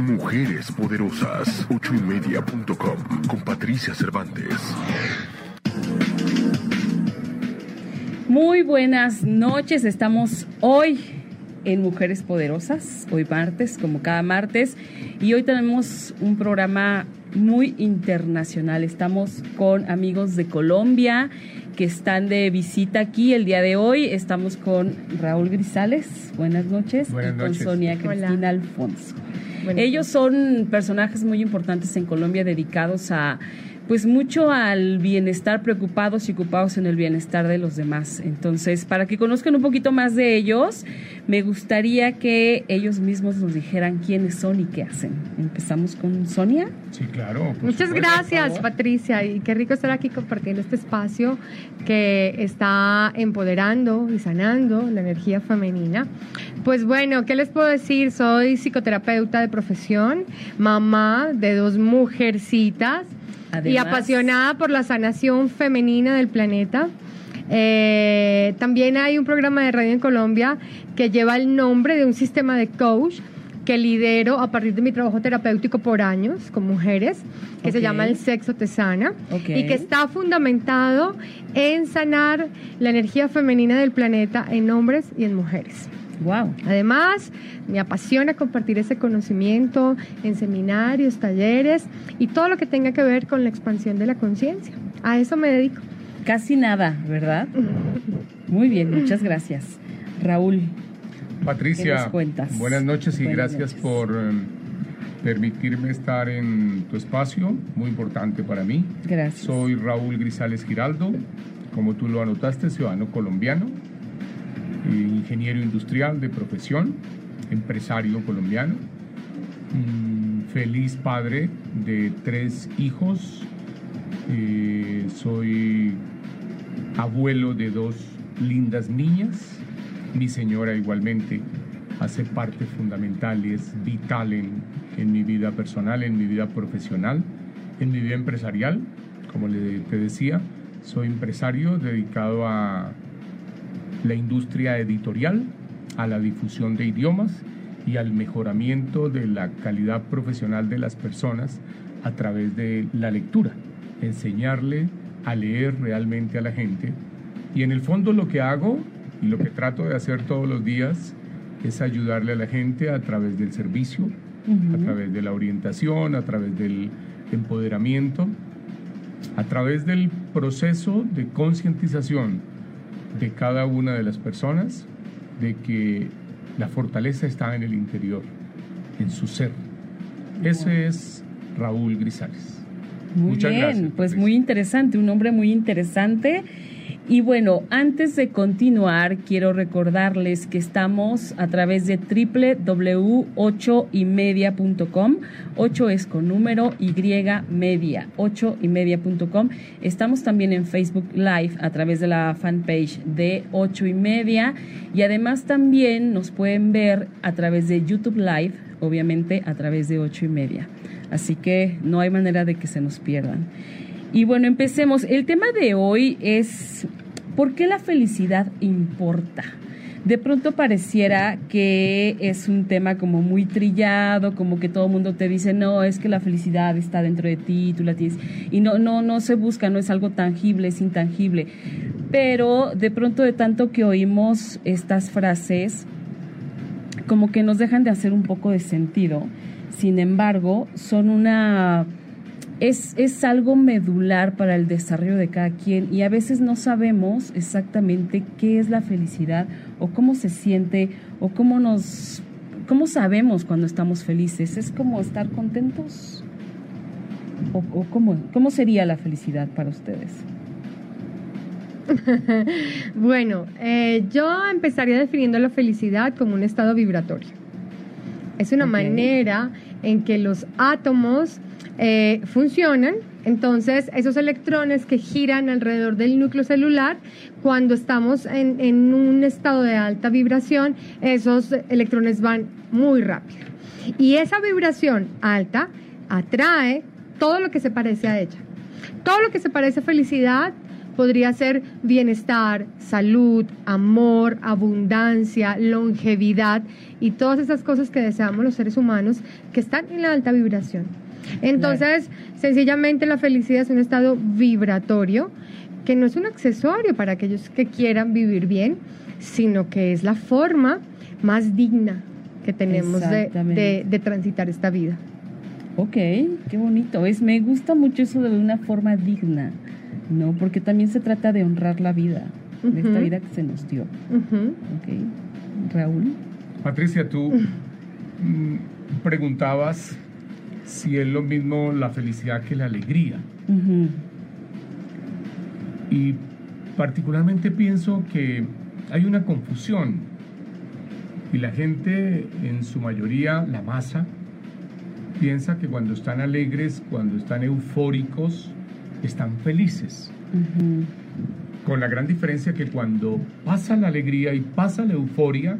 Mujeres poderosas. Ochoymedia.com con Patricia Cervantes. Muy buenas noches. Estamos hoy en Mujeres Poderosas, hoy martes, como cada martes, y hoy tenemos un programa muy internacional. Estamos con amigos de Colombia que están de visita aquí el día de hoy. Estamos con Raúl Grisales, buenas noches, buenas y con noches. Sonia Cristina Alfonso. Ellos son personajes muy importantes en Colombia dedicados a pues mucho al bienestar, preocupados y ocupados en el bienestar de los demás. Entonces, para que conozcan un poquito más de ellos, me gustaría que ellos mismos nos dijeran quiénes son y qué hacen. Empezamos con Sonia. Sí, claro. Muchas supuesto, gracias, Patricia, y qué rico estar aquí compartiendo este espacio que está empoderando y sanando la energía femenina. Pues bueno, ¿qué les puedo decir? Soy psicoterapeuta de profesión, mamá de dos mujercitas. Además, y apasionada por la sanación femenina del planeta. Eh, también hay un programa de radio en Colombia que lleva el nombre de un sistema de coach que lidero a partir de mi trabajo terapéutico por años con mujeres, que okay. se llama El Sexo Te Sana, okay. y que está fundamentado en sanar la energía femenina del planeta en hombres y en mujeres. Wow. Además, me apasiona compartir ese conocimiento en seminarios, talleres y todo lo que tenga que ver con la expansión de la conciencia. A eso me dedico. Casi nada, ¿verdad? Muy bien, muchas gracias. Raúl. Patricia, cuentas? buenas noches y buenas gracias noches. por um, permitirme estar en tu espacio, muy importante para mí. Gracias. Soy Raúl Grisales Giraldo, como tú lo anotaste, ciudadano colombiano ingeniero industrial de profesión, empresario colombiano, feliz padre de tres hijos, eh, soy abuelo de dos lindas niñas, mi señora igualmente hace parte fundamental y es vital en, en mi vida personal, en mi vida profesional, en mi vida empresarial, como le, te decía, soy empresario dedicado a la industria editorial, a la difusión de idiomas y al mejoramiento de la calidad profesional de las personas a través de la lectura, enseñarle a leer realmente a la gente. Y en el fondo lo que hago y lo que trato de hacer todos los días es ayudarle a la gente a través del servicio, uh -huh. a través de la orientación, a través del empoderamiento, a través del proceso de concientización de cada una de las personas de que la fortaleza está en el interior, en su ser. Ese es Raúl Grisales. Muy Muchas bien, gracias, pues Patricia. muy interesante, un hombre muy interesante. Y bueno, antes de continuar, quiero recordarles que estamos a través de www.8ymedia.com. 8 es con número Y media, 8ymedia.com. Estamos también en Facebook Live a través de la fanpage de 8 y media. Y además también nos pueden ver a través de YouTube Live, obviamente a través de 8 y media. Así que no hay manera de que se nos pierdan. Y bueno, empecemos. El tema de hoy es ¿por qué la felicidad importa? De pronto pareciera que es un tema como muy trillado, como que todo el mundo te dice, no, es que la felicidad está dentro de ti, tú la tienes. Y no, no, no se busca, no es algo tangible, es intangible. Pero de pronto de tanto que oímos estas frases, como que nos dejan de hacer un poco de sentido. Sin embargo, son una es, es, algo medular para el desarrollo de cada quien y a veces no sabemos exactamente qué es la felicidad o cómo se siente o cómo nos cómo sabemos cuando estamos felices. Es como estar contentos. ¿O, o cómo, cómo sería la felicidad para ustedes? bueno, eh, yo empezaría definiendo la felicidad como un estado vibratorio. Es una manera en que los átomos eh, funcionan. Entonces, esos electrones que giran alrededor del núcleo celular, cuando estamos en, en un estado de alta vibración, esos electrones van muy rápido. Y esa vibración alta atrae todo lo que se parece a ella. Todo lo que se parece a felicidad podría ser bienestar, salud, amor, abundancia, longevidad y todas esas cosas que deseamos los seres humanos que están en la alta vibración. Entonces, sencillamente la felicidad es un estado vibratorio que no es un accesorio para aquellos que quieran vivir bien, sino que es la forma más digna que tenemos de, de- de transitar esta vida. Ok, qué bonito. Es, me gusta mucho eso de una forma digna, ¿no? Porque también se trata de honrar la vida, de esta vida que se nos dio. Ujú. Ok. Raúl. Patricia, tú mm, preguntabas si es lo mismo la felicidad que la alegría. Y particularmente pienso que hay una confusión y la gente, en su mayoría, la masa, piensa que cuando están alegres, cuando están eufóricos, están felices. Con la gran diferencia que cuando pasa la alegría y pasa la euforia,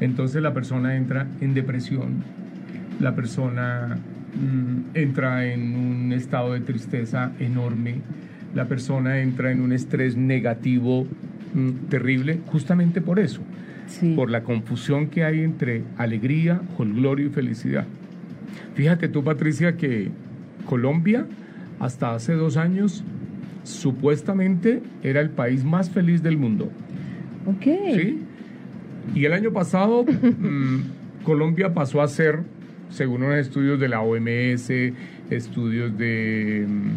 entonces la persona entra en depresión, la persona entra en un estado de tristeza enorme, la persona entra en un estrés negativo mm, terrible, justamente por eso, Sí. por la confusión que hay entre alegría, jolgorio y felicidad. Fíjate tú, Patricia, que Colombia hasta hace dos años supuestamente era el país más feliz del mundo. Ok. ¿sí? Y el año pasado mm, Colombia pasó a ser, según unos estudios de la OMS, estudios de mm,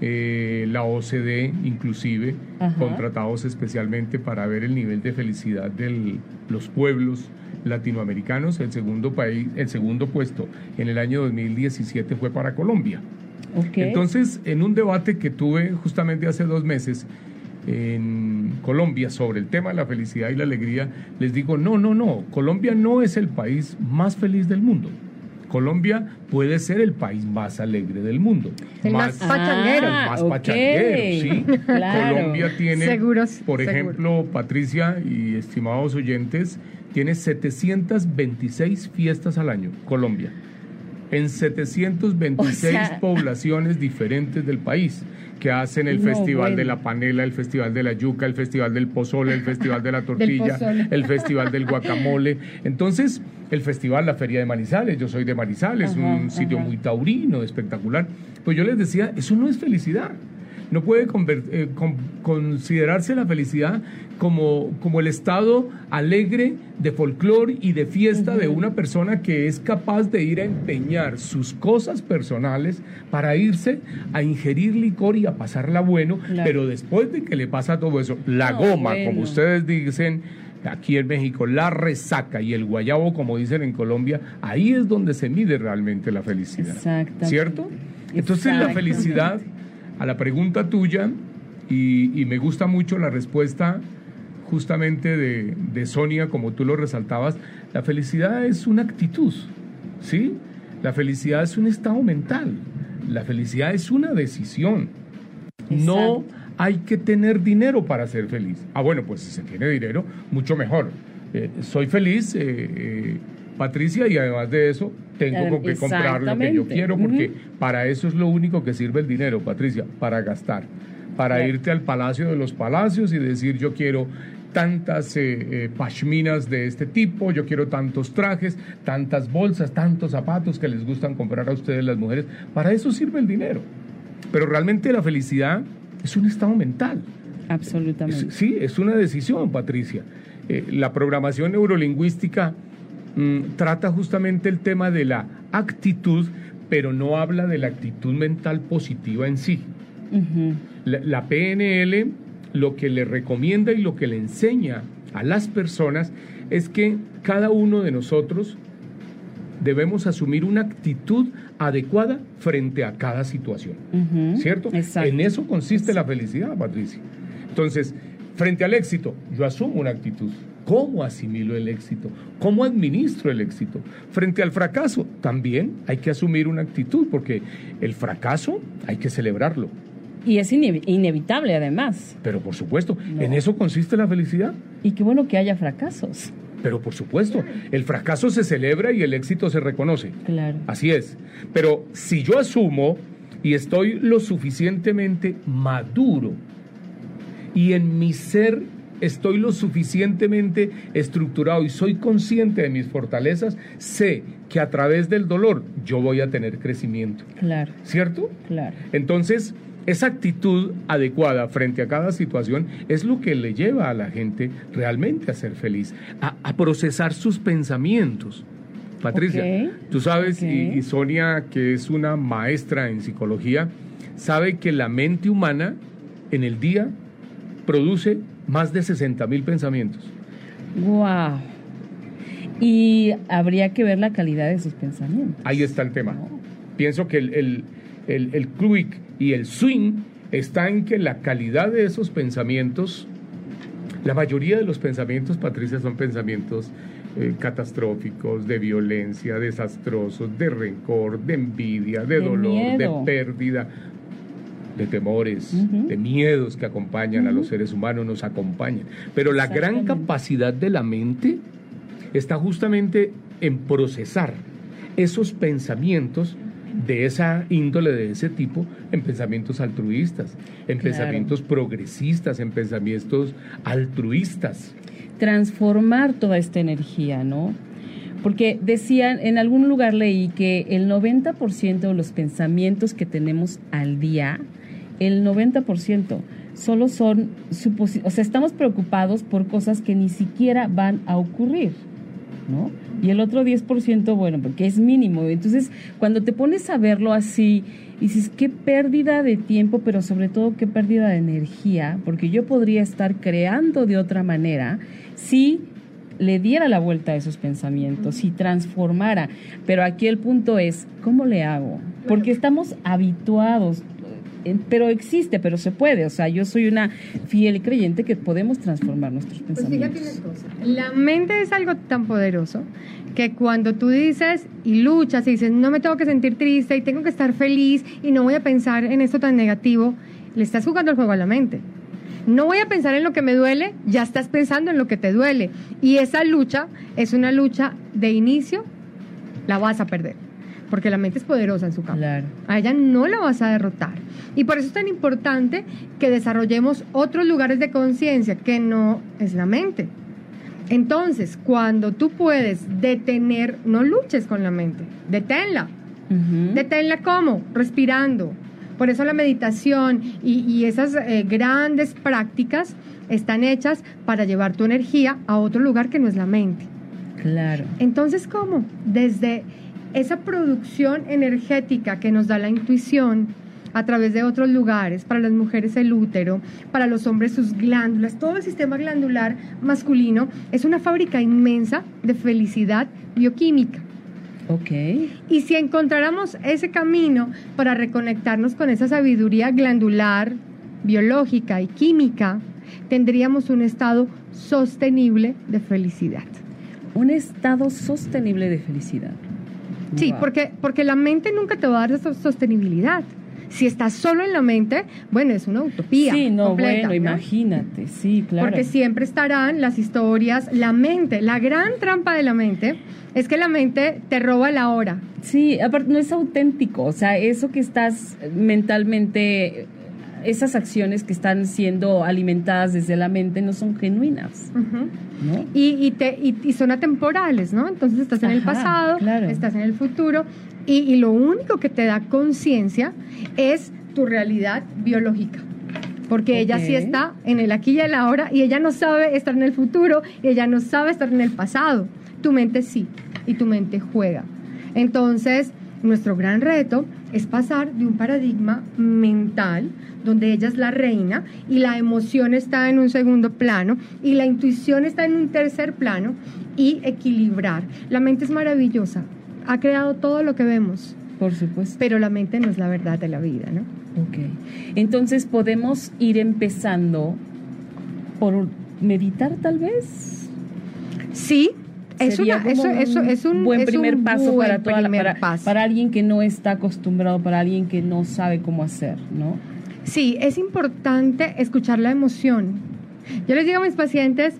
eh, la OCDE inclusive, Ajá. contratados especialmente para ver el nivel de felicidad de los pueblos latinoamericanos, el segundo país, el segundo puesto en el año 2017 fue para Colombia. Entonces, en un debate que tuve justamente hace dos meses en Colombia sobre el tema de la felicidad y la alegría, les digo, no, no, no, Colombia no es el país más feliz del mundo. Colombia puede ser el país más alegre del mundo. El más pachanguero. el más ok. pachanguero, sí. Claro. Colombia tiene, Seguros, por seguro. ejemplo, Patricia y estimados oyentes, tiene 726 fiestas al año, Colombia. En 726 O sea- poblaciones diferentes del país que hacen el No, Festival de la Panela, el Festival de la Yuca, el Festival del Pozole, el Festival de la Tortilla, el Festival del Guacamole. Entonces, el Festival La Feria de Manizales, yo soy de Manizales, Ajá, un sitio ajá. muy taurino, espectacular. Pues yo les decía, eso no es felicidad. No puede eh, con- considerarse la felicidad como, como el estado alegre de folclore y de fiesta de una persona que es capaz de ir a empeñar sus cosas personales para irse a ingerir licor y a pasarla bueno, Claro. pero después de que le pasa todo eso, la No, goma, bueno. como ustedes dicen, aquí en México, la resaca y el guayabo, como dicen en Colombia, ahí es donde se mide realmente la felicidad. ¿Cierto? Entonces la felicidad, a la pregunta tuya, y, y me gusta mucho la respuesta justamente de, de Sonia, como tú lo resaltabas, la felicidad es una actitud, ¿sí? La felicidad es un estado mental, la felicidad es una decisión. No hay que tener dinero para ser feliz. Ah, bueno, pues si se tiene dinero, mucho mejor. Eh, soy feliz, eh, eh, Patricia, y además de eso, tengo con qué comprar lo que yo quiero, porque para eso es lo único que sirve el dinero, Patricia, para gastar. Para Claro. irte al Palacio de los Palacios y decir, yo quiero tantas eh, eh, pashminas de este tipo, yo quiero tantos trajes, tantas bolsas, tantos zapatos que les gustan comprar a ustedes las mujeres. Para eso sirve el dinero. Pero realmente la felicidad es un estado mental. Absolutamente. Es- sí, es una decisión, Patricia. Eh, la programación neurolingüística mm, trata justamente el tema de la actitud, pero no habla de la actitud mental positiva en sí. La, la PNL lo que le recomienda y lo que le enseña a las personas es que cada uno de nosotros debemos asumir una actitud adecuada frente a cada situación. ¿Cierto? Exacto. En eso consiste la felicidad, Patricia. Entonces, frente al éxito, yo asumo una actitud. ¿Cómo asimilo el éxito? ¿Cómo administro el éxito? Frente al fracaso, también hay que asumir una actitud, porque el fracaso hay que celebrarlo. Y es ine- inevitable además. Pero por supuesto, No. ¿en eso consiste la felicidad? Y qué bueno que haya fracasos. Pero por supuesto, el fracaso se celebra y el éxito se reconoce. Claro. Así es. Pero si yo asumo y estoy lo suficientemente maduro y en mi ser estoy lo suficientemente estructurado y soy consciente de mis fortalezas, sé que a través del dolor yo voy a tener crecimiento. Claro, ¿Cierto? claro. Entonces, esa actitud adecuada frente a cada situación es lo que le lleva a la gente realmente a ser feliz, a, a procesar sus pensamientos. Patricia, tú sabes, y, y Sonia, que es una maestra en psicología, sabe que la mente humana en el día produce más de 60 mil pensamientos. Wow. Y habría que ver la calidad de sus pensamientos. Ahí está el tema. Pienso que el, el, el, el quick y el swing está en que la calidad de esos pensamientos, la mayoría de los pensamientos, Patricia, son pensamientos eh, catastróficos, de violencia, desastrosos, de rencor, de envidia, de, De dolor, miedo. de pérdida, de temores, de miedos que acompañan a los seres humanos, nos acompañan. Pero la gran capacidad de la mente está justamente en procesar esos pensamientos de esa índole, de ese tipo, en pensamientos altruistas, en Claro. pensamientos progresistas, en pensamientos altruistas. Transformar toda esta energía, ¿no? Porque decían, en algún lugar leí que el 90% de los pensamientos que tenemos al día, el 90% solo son suposi o sea, estamos preocupados por cosas que ni siquiera van a ocurrir, ¿no? Y el otro 10%, bueno, porque es mínimo. Entonces, cuando te pones a verlo así, dices, qué pérdida de tiempo, pero sobre todo qué pérdida de energía, porque yo podría estar creando de otra manera si le diera la vuelta a esos pensamientos, si transformara. Pero aquí el punto es, ¿cómo le hago? Porque estamos habituados, pero existe, pero se puede. O sea, yo soy una fiel creyente que podemos transformar nuestros Pues fíjate pensamientos. una cosa, la mente es algo tan poderoso que cuando tú dices y luchas y dices, no me tengo que sentir triste y tengo que estar feliz y no voy a pensar en esto tan negativo, le estás jugando el juego a la mente. No voy a pensar en lo que me duele, ya estás pensando en lo que te duele. Y esa lucha es una lucha de inicio, la vas a perder, porque la mente es poderosa en su campo. Claro. A ella no la vas a derrotar. Y por eso es tan importante que desarrollemos otros lugares de conciencia, que no es la mente. Entonces, cuando tú puedes detener, no luches con la mente, deténla. Deténla cómo? Respirando. Por eso la meditación y, y esas eh, grandes prácticas están hechas para llevar tu energía a otro lugar que no es la mente. Claro. Entonces, ¿cómo? Desde esa producción energética que nos da la intuición a través de otros lugares, para las mujeres el útero, para los hombres sus glándulas, todo el sistema glandular masculino es una fábrica inmensa de felicidad bioquímica. Ok. Y si encontráramos ese camino para reconectarnos con esa sabiduría glandular, biológica y química, tendríamos un estado sostenible de felicidad. Un estado sostenible de felicidad. Sí, Wow. porque, porque la mente nunca te va a dar esa sostenibilidad. Si estás solo en la mente, bueno, es una utopía. Sí, no, completa, bueno, ¿no? imagínate, sí, claro. Porque siempre estarán las historias, la mente. La gran trampa de la mente es que la mente te roba la hora. Sí, aparte no es auténtico, o sea, eso que estás mentalmente, esas acciones que están siendo alimentadas desde la mente no son genuinas, y, y, te, y, y son atemporales, ¿no? Entonces estás en el pasado, claro. estás en el futuro y, lo único que te da conciencia es tu realidad biológica. Porque ella sí está en el aquí y el ahora y ella no sabe estar en el futuro y ella no sabe estar en el pasado. Tu mente sí y tu mente juega. Entonces, nuestro gran reto es pasar de un paradigma mental donde ella es la reina y la emoción está en un segundo plano y la intuición está en un tercer plano y equilibrar. La mente es maravillosa, ha creado todo lo que vemos, Por supuesto. pero la mente no es la verdad de la vida, ¿no? Ok. Entonces podemos ir empezando por meditar tal vez. Sí, es, Sería una, eso, eso es un buen primer un paso buen para, toda la- para, paso. para alguien que no está acostumbrado, para alguien que no sabe cómo hacer, ¿no? Sí, es importante escuchar la emoción. Yo les digo a mis pacientes,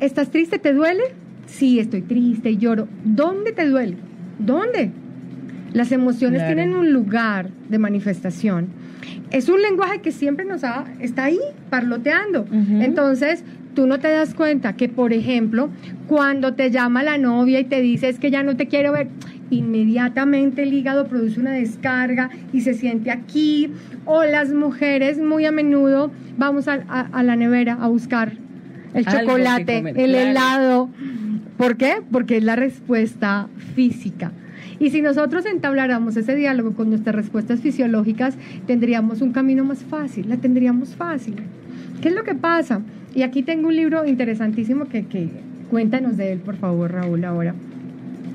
¿estás triste? ¿Te duele? Sí, estoy triste y lloro. ¿Dónde te duele? ¿Dónde? Las emociones Claro. tienen un lugar de manifestación. Es un lenguaje que siempre nos ha, está ahí, parloteando. Entonces, tú no te das cuenta que, por ejemplo, cuando te llama la novia y te dice es que ya no te quiero ver, inmediatamente el hígado produce una descarga y se siente aquí. O las mujeres muy a menudo vamos a, a- a la nevera a buscar el Algo chocolate, comer, el claro. helado. ¿Por qué? Porque es la respuesta física. Y si nosotros entabláramos ese diálogo con nuestras respuestas fisiológicas, tendríamos un camino más fácil, la tendríamos fácil. ¿Qué es lo que pasa? Y aquí tengo un libro interesantísimo que, que cuéntanos de él, por favor, Raúl, ahora.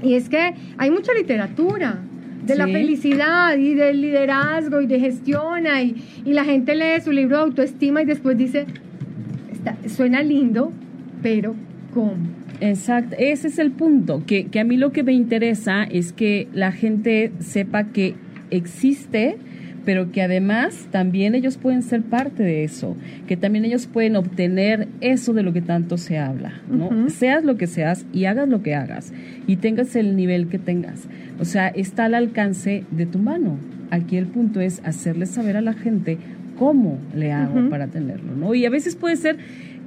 Y es que hay mucha literatura de la felicidad y del liderazgo y de gestión y, y la gente lee su libro de autoestima y después dice, "Está- suena lindo, pero ¿cómo? Exacto, ese es el punto, que, que a mí lo que me interesa es que la gente sepa que existe, pero que además también ellos pueden ser parte de eso, que también ellos pueden obtener eso de lo que tanto se habla, ¿no? Ujú. Seas lo que seas y hagas lo que hagas y tengas el nivel que tengas. O sea, está al alcance de tu mano. Aquí el punto es hacerle saber a la gente cómo le hago Ujú. para tenerlo, ¿no? Y a veces puede ser,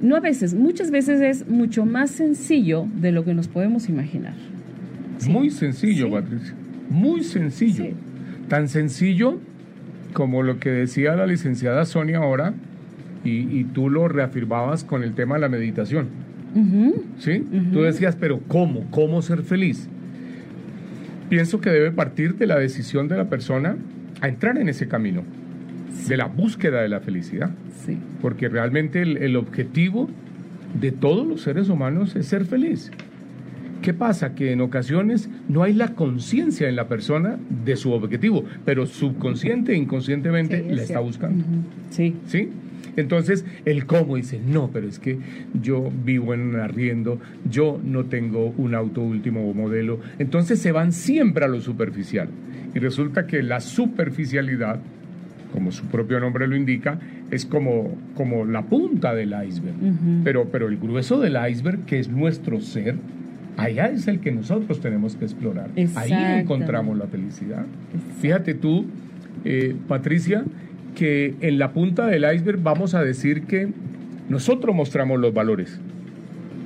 no a veces, muchas veces es mucho más sencillo de lo que nos podemos imaginar. Muy sencillo, Sí. Patricia. Muy sencillo. Sí. Tan sencillo como lo que decía la licenciada Sonia ahora, y, y tú lo reafirmabas con el tema de la meditación. ¿Sí? Tú decías, pero ¿cómo? ¿Cómo ser feliz? Pienso que debe partir de la decisión de la persona a entrar en ese camino, de la búsqueda de la felicidad. Sí. Porque realmente el, el objetivo de todos los seres humanos es ser feliz. ¿Qué pasa? Que en ocasiones no hay la conciencia en la persona de su objetivo, pero subconsciente e inconscientemente Sí, es la está cierto. buscando. Ujú. Sí. ¿Sí? Entonces, el cómo dice, no, pero es que yo vivo en un arriendo, yo no tengo un auto último modelo. Entonces se van siempre a lo superficial. Y resulta que la superficialidad, como su propio nombre lo indica, es como, como la punta del iceberg. Ujú. pero, pero el grueso del iceberg, que es nuestro ser, allá es el que nosotros tenemos que explorar. Ahí encontramos la felicidad. Fíjate tú, eh, Patricia, que en la punta del iceberg vamos a decir que nosotros mostramos los valores.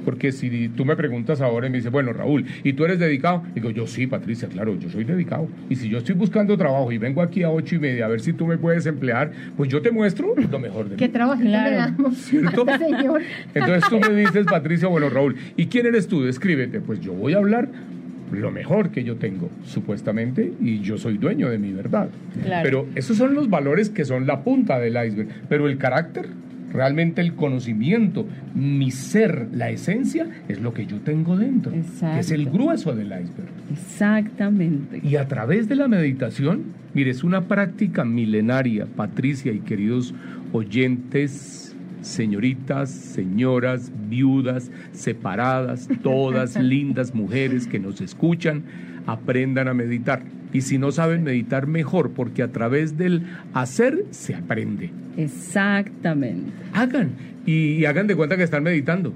Porque si tú me preguntas ahora y me dices, bueno, Raúl, ¿y tú eres dedicado? Digo, yo sí, Patricia, claro, yo soy dedicado. Y si yo estoy buscando trabajo y vengo aquí a ocho y media a ver si tú me puedes emplear, pues yo te muestro lo mejor de ¿Qué mí. trabajo Claro. le damos ¿Cierto? señor? Entonces tú me dices, Patricia, bueno, Raúl, ¿y quién eres tú? Descríbete. Pues yo voy a hablar lo mejor que yo tengo, supuestamente, y yo soy dueño de mi verdad. Claro. Pero esos son los valores que son la punta del iceberg. Pero el carácter, realmente el conocimiento, mi ser, la esencia, es lo que yo tengo dentro, que es el Exacto. grueso del iceberg. Exactamente. Y a través de la meditación, mire, es una práctica milenaria, Patricia y queridos oyentes, señoritas, señoras, viudas, separadas, todas lindas mujeres que nos escuchan, aprendan a meditar. Y si no saben meditar, mejor, porque a través del hacer se aprende. Exactamente. Hagan y, y hagan de cuenta que están meditando.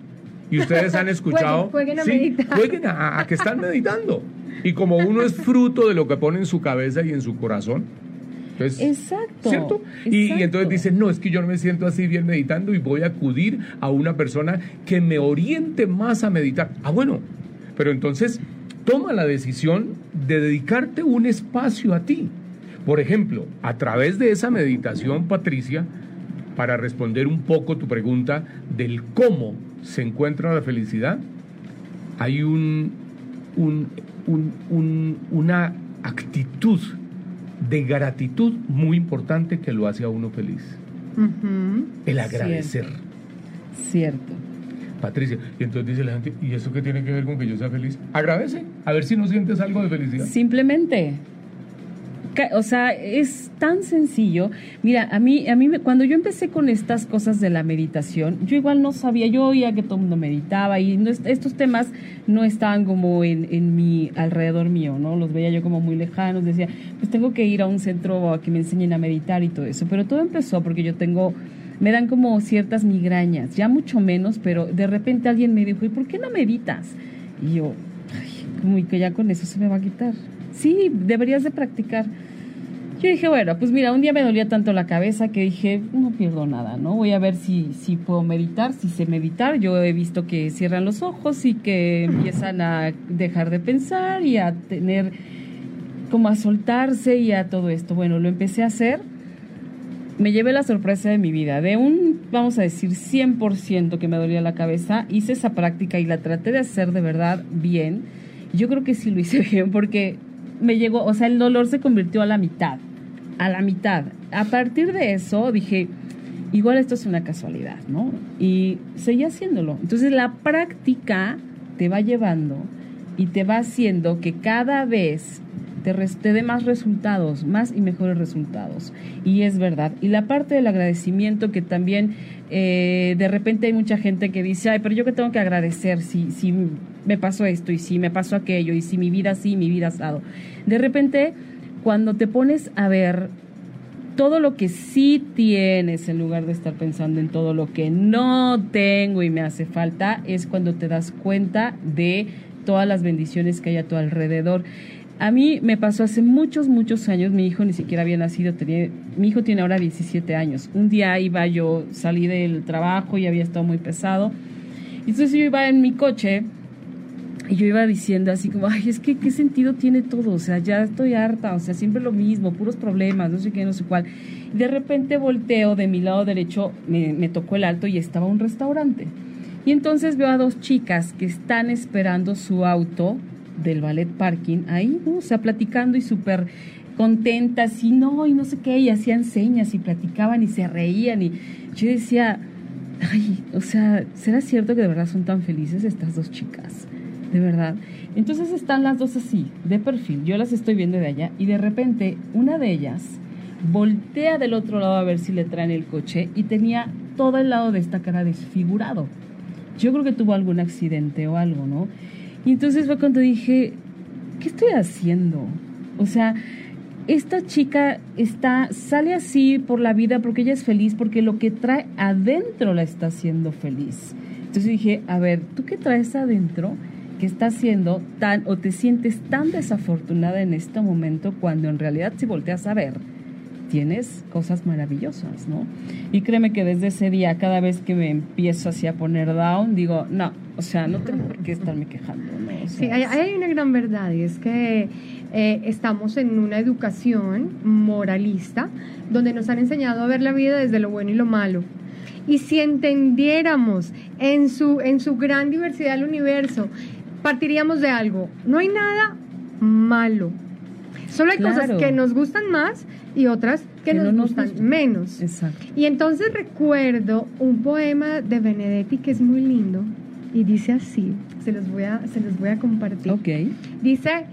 Y ustedes han escuchado. Jueguen- a Sí, meditar. jueguen a, a que están meditando. Y como uno es fruto de lo que pone en su cabeza y en su corazón. Entonces, Exacto. ¿Cierto? Y, entonces dicen, no, es que yo no me siento así bien meditando y voy a acudir a una persona que me oriente más a meditar. Ah, bueno, pero entonces toma la decisión de dedicarte un espacio a ti. Por ejemplo, a través de esa meditación, Patricia, para responder un poco tu pregunta del cómo se encuentra la felicidad, hay un, un- un- un- una actitud de gratitud muy importante que lo hace a uno feliz. El agradecer. Cierto. Patricia, y entonces dice la gente, ¿y eso qué tiene que ver con que yo sea feliz? Agradece, a ver si no sientes algo de felicidad. Simplemente. o sea, es tan sencillo. Mira, a mí, a mí cuando yo empecé con estas cosas de la meditación, yo igual no sabía, yo oía que todo el mundo meditaba y estos temas no estaban como en, en mi alrededor mío, ¿no? Los veía yo como muy lejanos, decía, pues tengo que ir a un centro a que me enseñen a meditar y todo eso. Pero todo empezó porque yo tengo me dan como ciertas migrañas, ya mucho menos, pero de repente alguien me dijo, ¿y por qué no meditas? Y yo, como que ya con eso se me va a quitar. Sí, deberías de practicar. Yo dije, bueno, pues mira, un día me dolía tanto la cabeza que dije, no pierdo nada, ¿no? Voy a ver si, si puedo meditar, si sé meditar. Yo he visto que cierran los ojos y que empiezan a dejar de pensar y a tener, como a soltarse y a todo esto. Bueno, lo empecé a hacer. Me llevé la sorpresa de mi vida. De un, vamos a decir, 100% que me dolía la cabeza, hice esa práctica y la traté de hacer de verdad bien. Yo creo que sí lo hice bien porque me llegó, o sea, el dolor se convirtió a la mitad a la mitad. A partir de eso dije, igual esto es una casualidad, ¿no? Y seguí haciéndolo. Entonces la práctica te va llevando y te va haciendo que cada vez te, dé más resultados, más y mejores resultados. Y es verdad. Y la parte del agradecimiento que también eh, de repente hay mucha gente que dice, ay, pero yo que tengo que agradecer si, si me pasó esto y si me pasó aquello y si mi vida sí, mi vida asado. De repente cuando te pones a ver todo lo que sí tienes en lugar de estar pensando en todo lo que no tengo y me hace falta, es cuando te das cuenta de todas las bendiciones que hay a tu alrededor. A mí me pasó hace muchos, muchos años, mi hijo ni siquiera había nacido, tenía, mi hijo tiene ahora 17 años. Un día iba yo, salí del trabajo y había estado muy pesado. Entonces yo iba en mi coche y yo iba diciendo así como, ay, es que qué sentido tiene todo, o sea, ya estoy harta, o sea, siempre lo mismo, puros problemas, no sé qué, no sé cuál. de repente volteo de mi lado derecho, me tocó el alto y estaba un restaurante. Y entonces veo a dos chicas que están esperando su auto del ballet parking ahí, o sea, platicando y súper contentas y no, y no sé qué, y hacían señas y platicaban y se reían y yo decía, ay, o sea, ¿será cierto que de verdad son tan felices estas dos chicas? de verdad. Entonces están las dos así, de perfil, yo las estoy viendo de allá y de repente una de ellas voltea del otro lado a ver si le traen el coche y tenía todo el lado de esta cara desfigurado. Yo creo que tuvo algún accidente o algo, ¿no? Y entonces fue cuando dije, ¿qué estoy haciendo? O sea, esta chica está sale así por la vida porque ella es feliz porque lo que trae adentro la está haciendo feliz. Entonces dije, a ver, ¿tú qué traes adentro? que estás siendo tan o te sientes tan desafortunada en este momento cuando en realidad si volteas a ver tienes cosas maravillosas, ¿no? Y créeme que desde ese día, cada vez que me empiezo así a poner down, digo, no, o sea, no tengo por qué estarme quejando, ¿no? sí, hay, una gran verdad y es que eh, estamos en una educación moralista donde nos han enseñado a ver la vida desde lo bueno y lo malo. Y si entendiéramos en su, en su gran diversidad del universo partiríamos de algo. No hay nada malo. Solo hay cosas que nos gustan más y otras que, nos, gustan, menos. Exacto. Y entonces recuerdo un poema de Benedetti que es muy lindo y dice así, se los voy a, se los voy a compartir. Dice,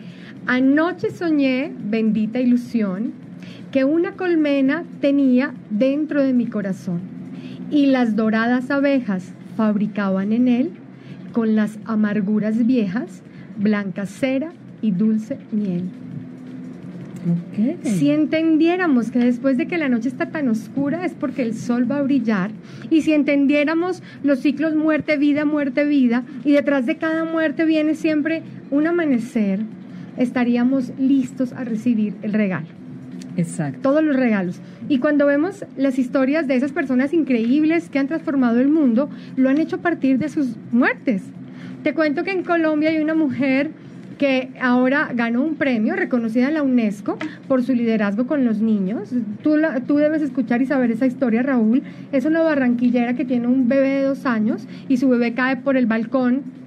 anoche soñé, bendita ilusión, que una colmena tenía dentro de mi corazón y las doradas abejas fabricaban en él con las amarguras viejas, blanca cera y dulce miel. Si entendiéramos que después de que la noche está tan oscura es porque el sol va a brillar, y si entendiéramos los ciclos muerte, vida, muerte, vida, y detrás de cada muerte viene siempre un amanecer, estaríamos listos a recibir el regalo. Exacto. Todos los regalos. Y cuando vemos las historias de esas personas increíbles que han transformado el mundo, lo han hecho a partir de sus muertes. Te cuento que en Colombia hay una mujer que ahora ganó un premio reconocida en la UNESCO por su liderazgo con los niños. Tú, tú debes escuchar y saber esa historia, Raúl. Es una barranquillera que tiene un bebé de dos años y su bebé cae por el balcón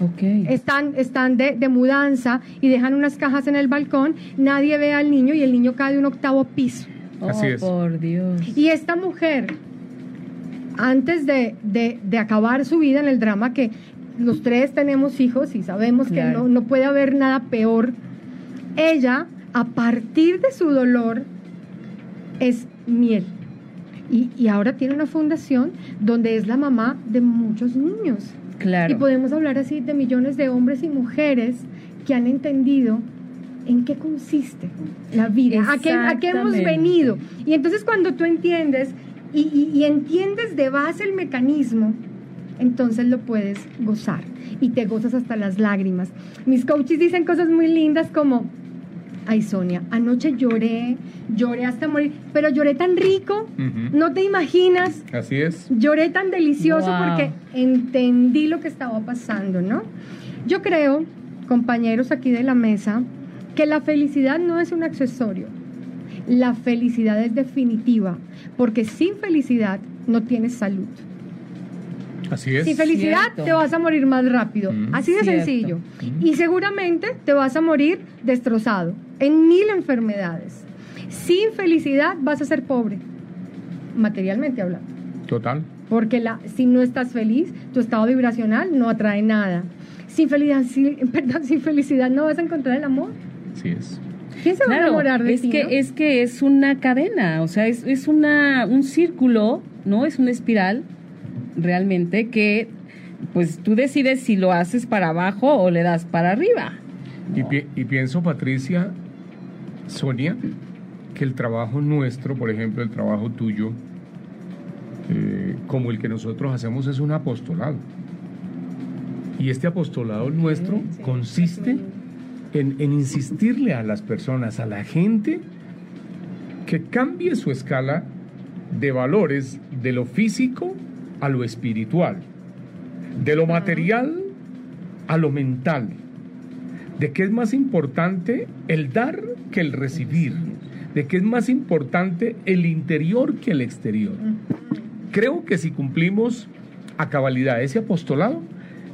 Okay. Están, están de, de, mudanza y dejan unas cajas en el balcón, nadie ve al niño y el niño cae de un octavo piso. Así oh, es. por Dios. Y esta mujer, antes de, de, acabar su vida en el drama, que los tres tenemos hijos y sabemos que no, no puede haber nada peor, ella a partir de su dolor es miel. Y, y ahora tiene una fundación donde es la mamá de muchos niños. Claro. Y podemos hablar así de millones de hombres y mujeres que han entendido en qué consiste la vida, a qué, a qué hemos venido. Y entonces cuando tú entiendes y, y- y entiendes de base el mecanismo, entonces lo puedes gozar y te gozas hasta las lágrimas. Mis coaches dicen cosas muy lindas como, ay Sonia, anoche lloré, lloré hasta morir, pero lloré tan rico, no te imaginas Así es. lloré tan delicioso Wow. porque entendí lo que estaba pasando, ¿no? Yo creo, compañeros aquí de la mesa, que la felicidad no es un accesorio. La felicidad es definitiva, porque sin felicidad no tienes salud. Así es. Sin felicidad Cierto. te vas a morir más rápido, Mm. así de Cierto. sencillo. Y seguramente te vas a morir destrozado en mil enfermedades. Sin felicidad vas a ser pobre, materialmente hablando. Total. Porque la, si no estás feliz, tu estado vibracional no atrae nada. Sin felicidad, sin, perdón, sin felicidad no vas a encontrar el amor. Así es. ¿Quién se va a enamorar de es ti, que no? es que es una cadena, o sea, es, es una un círculo, ¿no? Es una espiral realmente que pues tú decides si lo haces para abajo o le das para arriba. Y, pi- y pienso, Patricia, Sonia, que el trabajo nuestro, por ejemplo, el trabajo tuyo, eh, como el que nosotros hacemos, es un apostolado. Y este apostolado nuestro consiste en, en insistirle a las personas, a la gente, que cambie su escala de valores de lo físico a lo espiritual, de lo material a lo mental, de que es más importante el dar que el recibir, de que es más importante el interior que el exterior. Creo que si cumplimos a cabalidad ese apostolado,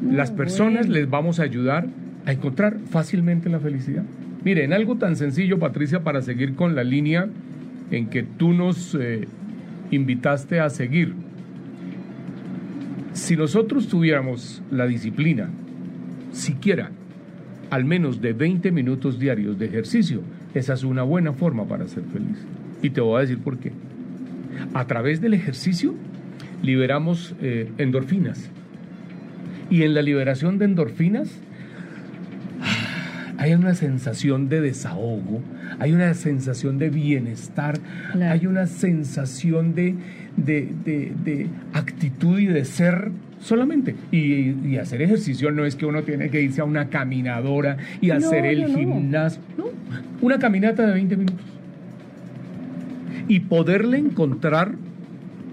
las personas bueno. les vamos a ayudar a encontrar fácilmente la felicidad. Miren, algo tan sencillo, Patricia, para seguir con la línea en que tú nos eh, invitaste a seguir. Si nosotros tuviéramos la disciplina, siquiera al menos de 20 minutos diarios de ejercicio, esa es una buena forma para ser feliz. Y te voy a decir por qué. A través del ejercicio liberamos eh, endorfinas. Y en la liberación de endorfinas hay una sensación de desahogo, hay una sensación de bienestar, Claro. hay una sensación de, de, de- de actitud y de ser solamente. Y, y hacer ejercicio no es que uno tiene que irse a una caminadora y No, hacer el no, gimnasio. No, una caminata de 20 minutos. Y poderle encontrar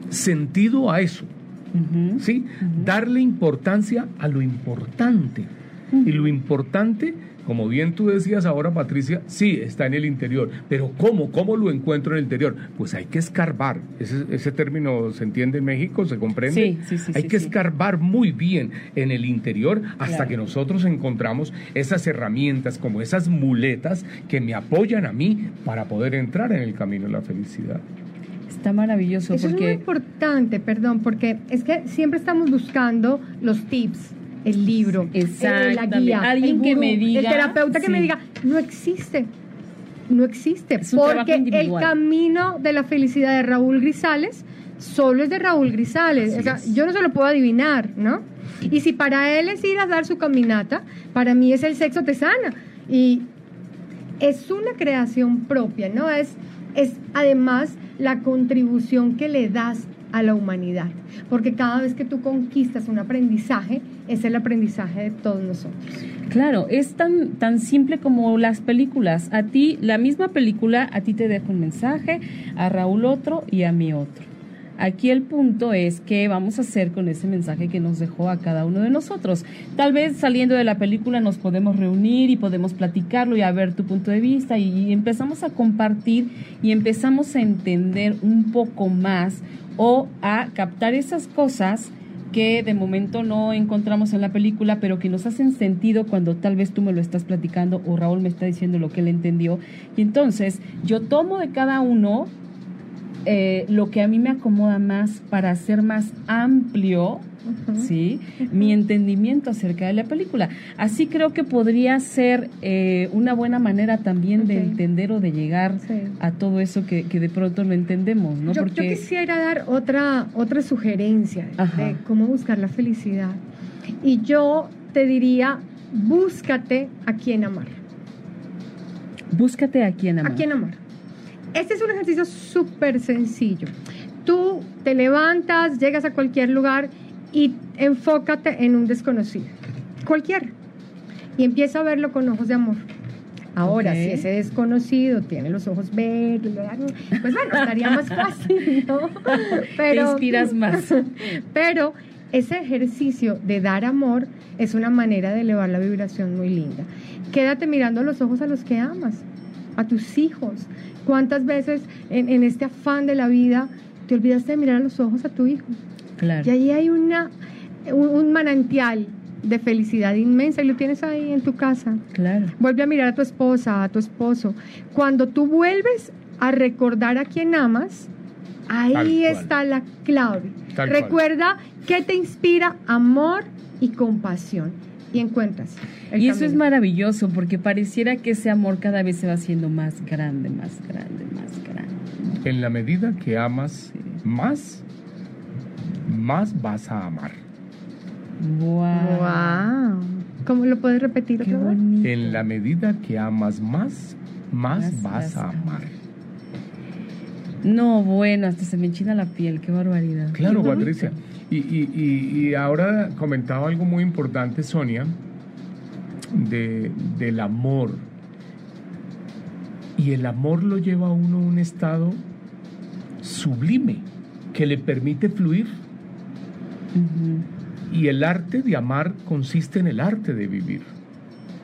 sentido a eso. ¿sí? Darle importancia a lo importante. Y lo importante, como bien tú decías ahora, Patricia, sí, está en el interior. Pero ¿cómo? ¿Cómo lo encuentro en el interior? Pues hay que escarbar. Ese, ese término se entiende en México, se comprende. Sí, sí, sí, hay sí, que sí. escarbar muy bien en el interior hasta Claro. que nosotros encontramos esas herramientas, como esas muletas que me apoyan a mí para poder entrar en el camino de la felicidad. Está maravilloso Eso es muy importante, perdón, porque es que siempre estamos buscando los tips, el libro, eh, la guía, Alguien el que me diga, el terapeuta que me diga, no existe. No existe, porque el camino de la felicidad de Raúl Grisales solo es de Raúl Grisales. O sea, yo no se lo puedo adivinar, ¿no? Y si para él es ir a dar su caminata, para mí es el sexo te sana. Y es una creación propia, ¿no? Es, es además la contribución que le das a la humanidad. Porque cada vez que tú conquistas un aprendizaje, es el aprendizaje de todos nosotros. Claro, es tan, tan simple como las películas. A ti, la misma película, a ti te deja un mensaje, a Raúl otro y a mí otro. Aquí el punto es qué vamos a hacer con ese mensaje que nos dejó a cada uno de nosotros. Tal vez saliendo de la película nos podemos reunir y podemos platicarlo y a ver tu punto de vista y empezamos a compartir y empezamos a entender un poco más o a captar esas cosas que de momento no encontramos en la película, pero que nos hacen sentido cuando tal vez tú me lo estás platicando o Raúl me está diciendo lo que él entendió. Y entonces yo tomo de cada uno eh, lo que a mí me acomoda más para hacer más amplio ¿sí? mi entendimiento acerca de la película. Así creo que podría ser eh, una buena manera también de entender o de llegar Sí. a todo eso que, que de pronto no entendemos, ¿no? Yo, yo quisiera dar otra, otra sugerencia Ajá. de cómo buscar la felicidad. Y yo te diría, búscate a quien amar. búscate a quien amar. ¿A quién amar? Este es un ejercicio súper sencillo. Tú te levantas, llegas a cualquier lugar y enfócate en un desconocido. Cualquiera. Y empieza a verlo con ojos de amor. Ahora, si ese desconocido tiene los ojos verdes, pues bueno, estaría más fácil, ¿no? Te inspiras más. Pero ese ejercicio de dar amor es una manera de elevar la vibración muy linda. Quédate mirando los ojos a los que amas, a tus hijos. ¿Cuántas veces en, en este afán de la vida te olvidaste de mirar a los ojos a tu hijo? Claro. Y ahí hay una, un, un manantial de felicidad inmensa y lo tienes ahí en tu casa. Claro. Vuelve a mirar a tu esposa, a tu esposo. Cuando tú vuelves a recordar a quien amas, ahí Tal cual. está la clave. Tal cual. Recuerda que te inspira amor y compasión y encuentras. El Y eso es maravilloso porque pareciera que ese amor cada vez se va haciendo más grande, más grande, más grande. En la medida que amas Sí. más, más vas a amar. Wow. Wow. ¿Cómo lo puedes repetir Qué otra vez? bonito. En la medida que amas más, más Más vas vas a a amar. No, bueno, hasta se me enchina la piel, qué barbaridad. Claro, Patricia. Y, y- y- y ahora comentaba algo muy importante, Sonia, de, del amor. Y el amor lo lleva a uno a un estado sublime que le permite fluir. Y el arte de amar consiste en el arte de vivir,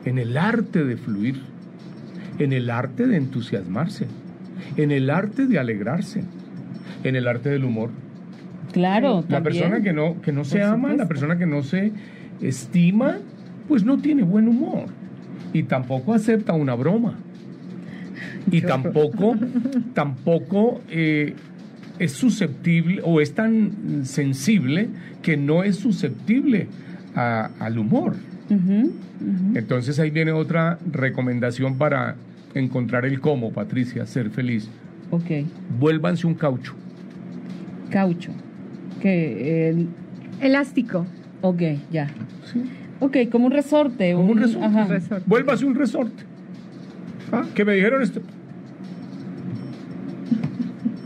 en el arte de fluir, en el arte de entusiasmarse, en el arte de alegrarse, en el arte del humor. Claro, La también. persona que no, que no se ama, la persona que no se estima, pues no tiene buen humor. Y tampoco acepta una broma. Y tampoco, tampoco eh, es susceptible o es tan sensible que no es susceptible a- al humor. Entonces ahí viene otra recomendación para encontrar el cómo, Patricia, ser feliz. Ok, Vuélvanse un caucho. caucho. Que, Elástico. ok, ya. ¿sí? Ok, como un resorte. Como un resorte. ajá. Resorte. Vuélvase un resorte. Ah, que me dijeron esto.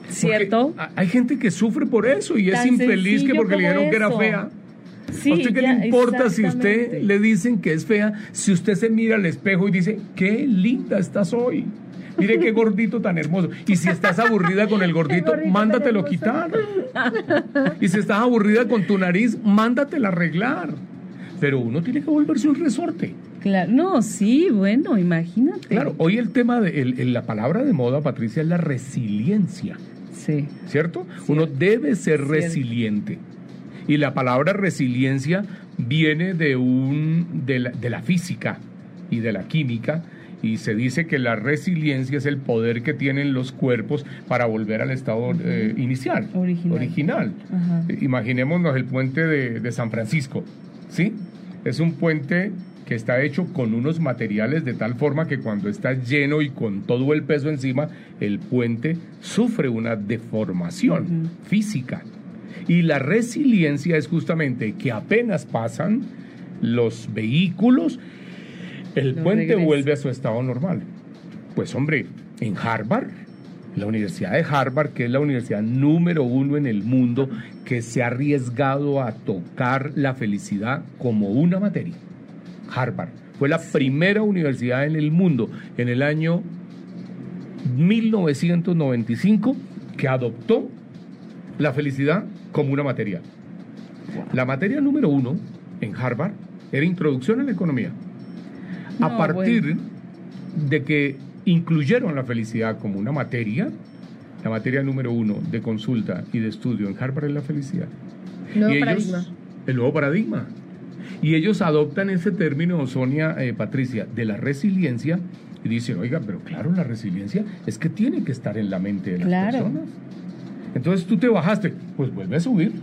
¿Cierto? Porque hay gente que sufre por eso y es infeliz que porque le dijeron que era fea. Sí, ¿A usted qué ya, le importa si usted le dicen que es fea? Si usted se mira al espejo y dice, qué linda estás hoy. Mire qué gordito tan hermoso. Y si estás aburrida con el gordito, gordito mándatelo quitar. Y si estás aburrida con tu nariz, mándatela arreglar. Pero uno tiene que volverse un resorte. Claro. No, sí, bueno, imagínate. Claro, hoy el tema de el- el- la palabra de moda, Patricia, es la resiliencia. Sí. ¿cierto? Uno debe ser Cierto. resiliente. Y la palabra resiliencia viene de, un, de, la, de la física y de la química. Y se dice que la resiliencia es el poder que tienen los cuerpos para volver al estado eh, inicial, Original. Ajá. Eh, Imaginémonos el puente de, de San Francisco, ¿sí? Es un puente que está hecho con unos materiales de tal forma que cuando está lleno y con todo el peso encima, el puente sufre una deformación física. Y la resiliencia es justamente que apenas pasan los vehículos, el puente regresa. vuelve a su estado normal. Pues hombre, en Harvard, la Universidad de Harvard, que es la universidad número uno en el mundo que se ha arriesgado a tocar la felicidad como una materia. Harvard fue la primera universidad en el mundo en el año 1995 que adoptó la felicidad como una materia. La materia número uno en Harvard era introducción a la economía. A No, partir de que incluyeron la felicidad como una materia, la materia número uno de consulta y de estudio en Harvard es la felicidad. Nuevo Y ellos- paradigma. el nuevo paradigma. Y ellos adoptan ese término, Sonia, eh, Patricia, de la resiliencia y dicen, oiga, pero claro, la resiliencia es que tiene que estar en la mente de las Claro. personas. Entonces tú te bajaste, pues vuelve a subir.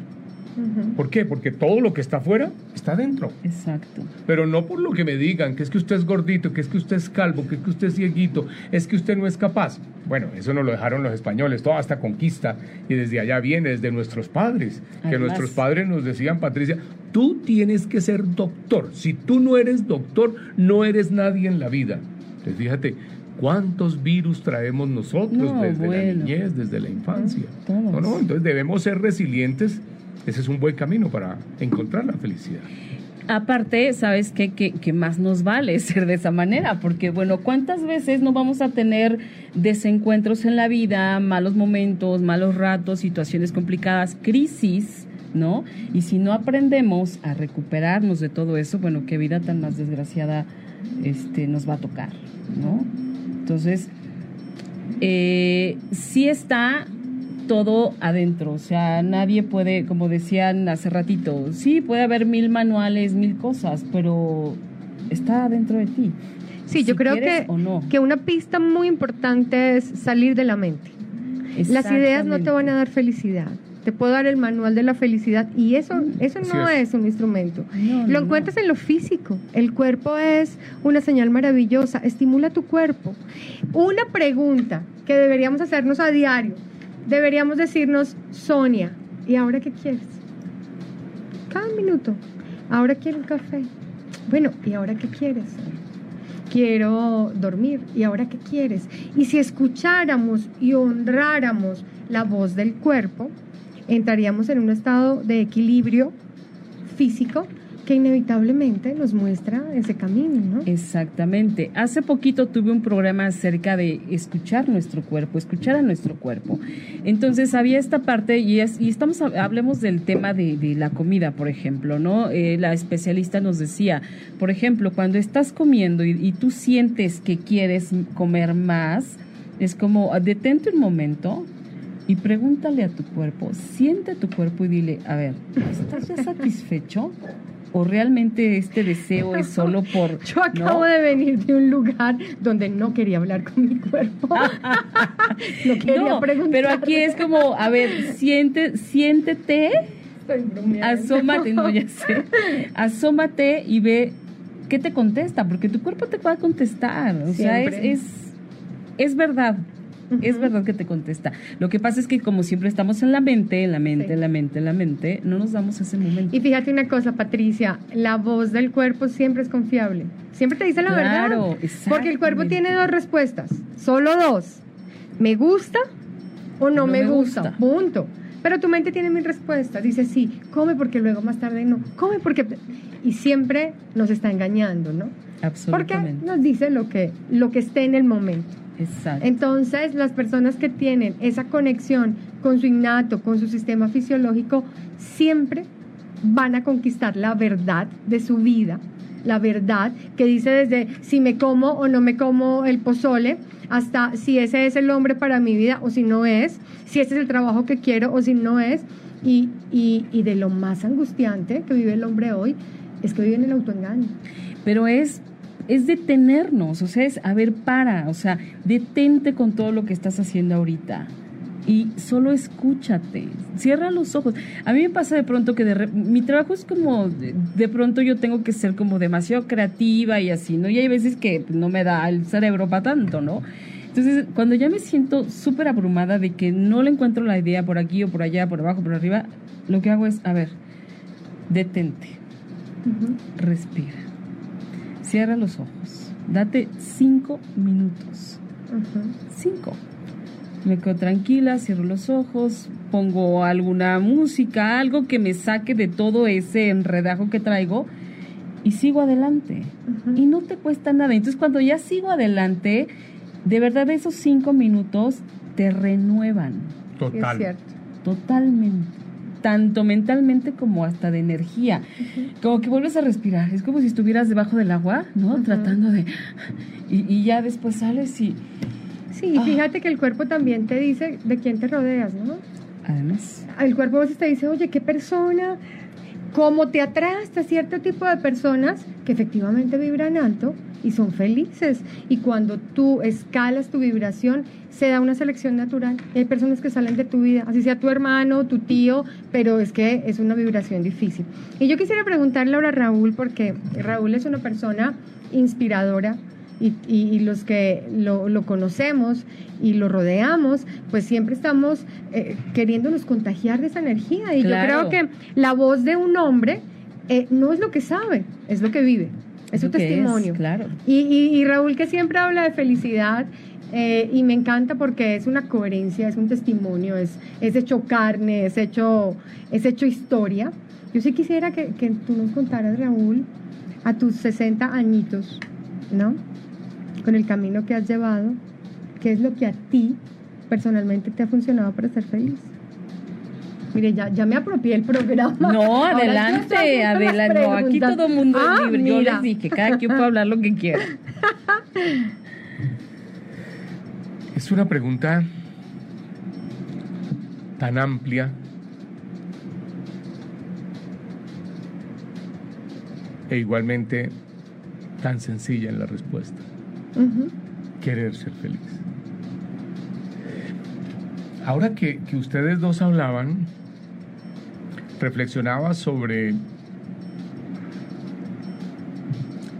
¿Por qué? Porque todo lo que está afuera está dentro. Exacto. Pero no por lo que me digan, que es que usted es gordito, que es que usted es calvo, que es que usted es cieguito, es que usted no es capaz. Bueno, eso nos lo dejaron los españoles, toda esta conquista, y desde allá viene, desde nuestros padres, que Además. nuestros padres nos decían, Patricia, tú tienes que ser doctor. Si tú no eres doctor, no eres nadie en la vida. Entonces fíjate, ¿cuántos virus traemos nosotros No, desde la niñez, desde la infancia? No, no, entonces debemos ser resilientes. Ese es un buen camino para encontrar la felicidad. Aparte, ¿sabes qué? Que, que más nos vale ser de esa manera, porque bueno, ¿cuántas veces no vamos a tener desencuentros en la vida, malos momentos, malos ratos, situaciones complicadas, crisis, ¿no? Y si no aprendemos a recuperarnos de todo eso, bueno, qué vida tan más desgraciada este, nos va a tocar, ¿no? Entonces, eh, sí está todo adentro, o sea, nadie puede, como decían hace ratito, sí, puede haber mil manuales, mil cosas, pero está adentro de ti. Sí, yo Si creo quieres que, o no. que una pista muy importante es salir de la mente. Las ideas no te van a dar felicidad. Te puedo dar el manual de la felicidad y eso, eso Así no es. es. un instrumento. No, Lo no, encuentras en lo físico. El cuerpo es una señal maravillosa. Estimula tu cuerpo. Una pregunta que deberíamos hacernos a diario. Deberíamos decirnos, Sonia, ¿y ahora qué quieres? Cada minuto. Ahora quiero un café. Bueno, ¿y ahora qué quieres? quiero dormir. ¿Y ahora qué quieres? Y si escucháramos y honráramos la voz del cuerpo, entraríamos en un estado de equilibrio físico que inevitablemente nos muestra ese camino, ¿no? Exactamente. Hace poquito tuve un programa acerca de escuchar nuestro cuerpo, escuchar a nuestro cuerpo. Entonces había esta parte y, es, y estamos hablemos del tema de, la comida, por ejemplo, ¿no? Eh, la especialista nos decía, por ejemplo, cuando estás comiendo y, y tú sientes que quieres comer más, es como detente un momento y pregúntale a tu cuerpo, siente tu cuerpo y dile, a ver, ¿estás ya satisfecho? ¿O realmente este deseo es solo por... Yo acabo ¿no? de venir de un lugar donde no quería hablar con mi cuerpo. no quería No, preguntar. pero aquí es como, a ver, siente, siéntete, Estoy bromeando. asómate, no, ya sé, asómate y ve qué te contesta, porque tu cuerpo te va a contestar, o sea, es, es verdad. Es verdad que te contesta. Lo que pasa es que como siempre estamos en la mente, en la mente, Sí. en la mente, en la mente, no nos damos ese momento. Y fíjate una cosa, Patricia, la voz del cuerpo siempre es confiable. Siempre te dice la Claro, verdad. Porque el cuerpo tiene dos respuestas, solo dos. ¿Me gusta o no, me, gusta? Punto. Pero tu mente tiene mil respuestas. Dice, sí, come porque luego más tarde no. Come porque... Y siempre nos está engañando, ¿no? Porque Absolutamente. nos dice lo que, lo que esté en el momento. Exacto. Entonces, las personas que tienen esa conexión con su innato, con su sistema fisiológico, siempre van a conquistar la verdad de su vida, la verdad que dice desde si me como o no me como el pozole, hasta si ese es el hombre para mi vida o si no es, si ese es el trabajo que quiero o si no es. Y, y, y de lo más angustiante que vive el hombre hoy es que vive en el autoengaño. pero es es detenernos, o sea, es, a ver, para, o sea, detente con todo lo que estás haciendo ahorita y solo escúchate, cierra los ojos. A mí me pasa de pronto que de re- mi trabajo es como, de, de pronto yo tengo que ser como demasiado creativa y así, ¿no? Y hay veces que no me da el cerebro para tanto, ¿no? Entonces, cuando ya me siento súper abrumada de que no le encuentro la idea por aquí o por allá, por abajo, por arriba, lo que hago es, a ver, detente respira. Cierra los ojos. Date cinco minutos. Cinco. Me quedo tranquila, cierro los ojos, pongo alguna música, algo que me saque de todo ese enredajo que traigo y sigo adelante. Y no te cuesta nada. Entonces cuando ya sigo adelante, de verdad esos cinco minutos te renuevan Total. es cierto. totalmente. Tanto mentalmente como hasta de energía. Como que vuelves a respirar. Es como si estuvieras debajo del agua, ¿no? Tratando de... Y, y ya después sales y... Sí, Ah. fíjate que el cuerpo también te dice de quién te rodeas, ¿no? Además... El cuerpo a veces te dice, oye, qué persona como te atrae hasta cierto tipo de personas que efectivamente vibran alto y son felices. Y cuando tú escalas tu vibración, se da una selección natural. Hay personas que salen de tu vida, así sea tu hermano, tu tío, pero es que es una vibración difícil. Y yo quisiera preguntarle ahora a Raúl, porque Raúl es una persona inspiradora, y, y, los que lo, lo, conocemos y lo rodeamos, pues siempre estamos eh, queriéndonos contagiar de esa energía. Y Claro. yo creo que la voz de un hombre eh, no es lo que sabe, es lo que vive, es su testimonio. claro. Y, y- y Raúl que siempre habla de felicidad eh, y me encanta porque es una coherencia, es un testimonio, es, es hecho carne, es hecho, es hecho historia. Yo sí quisiera que, que tú nos contaras, Raúl, a tus 60 añitos, ¿no? Con el camino que has llevado, ¿qué es lo que a ti personalmente te ha funcionado para ser feliz? Mire, ya, ya me apropié el programa. No, yo adelante, adelante. No, aquí todo el mundo Ah, es libre. Yo mira. les dije, cada quien puede hablar lo que quiera. Es una pregunta tan amplia. E igualmente tan sencilla en la respuesta. Querer ser feliz. Ahora que, que ustedes dos hablaban, reflexionaba sobre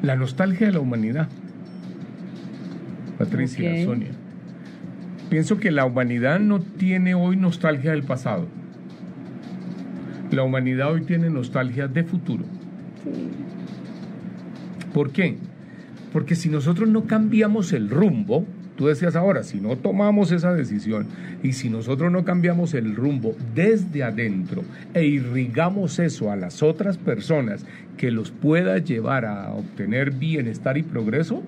la nostalgia de la humanidad. Patricia. Sonia. Pienso que la humanidad no tiene hoy nostalgia del pasado. La humanidad hoy tiene nostalgia de futuro. ¿Por qué? Porque si nosotros no cambiamos el rumbo, tú decías ahora, si no tomamos esa decisión y si nosotros no cambiamos el rumbo desde adentro e irrigamos eso a las otras personas que los pueda llevar a obtener bienestar y progreso,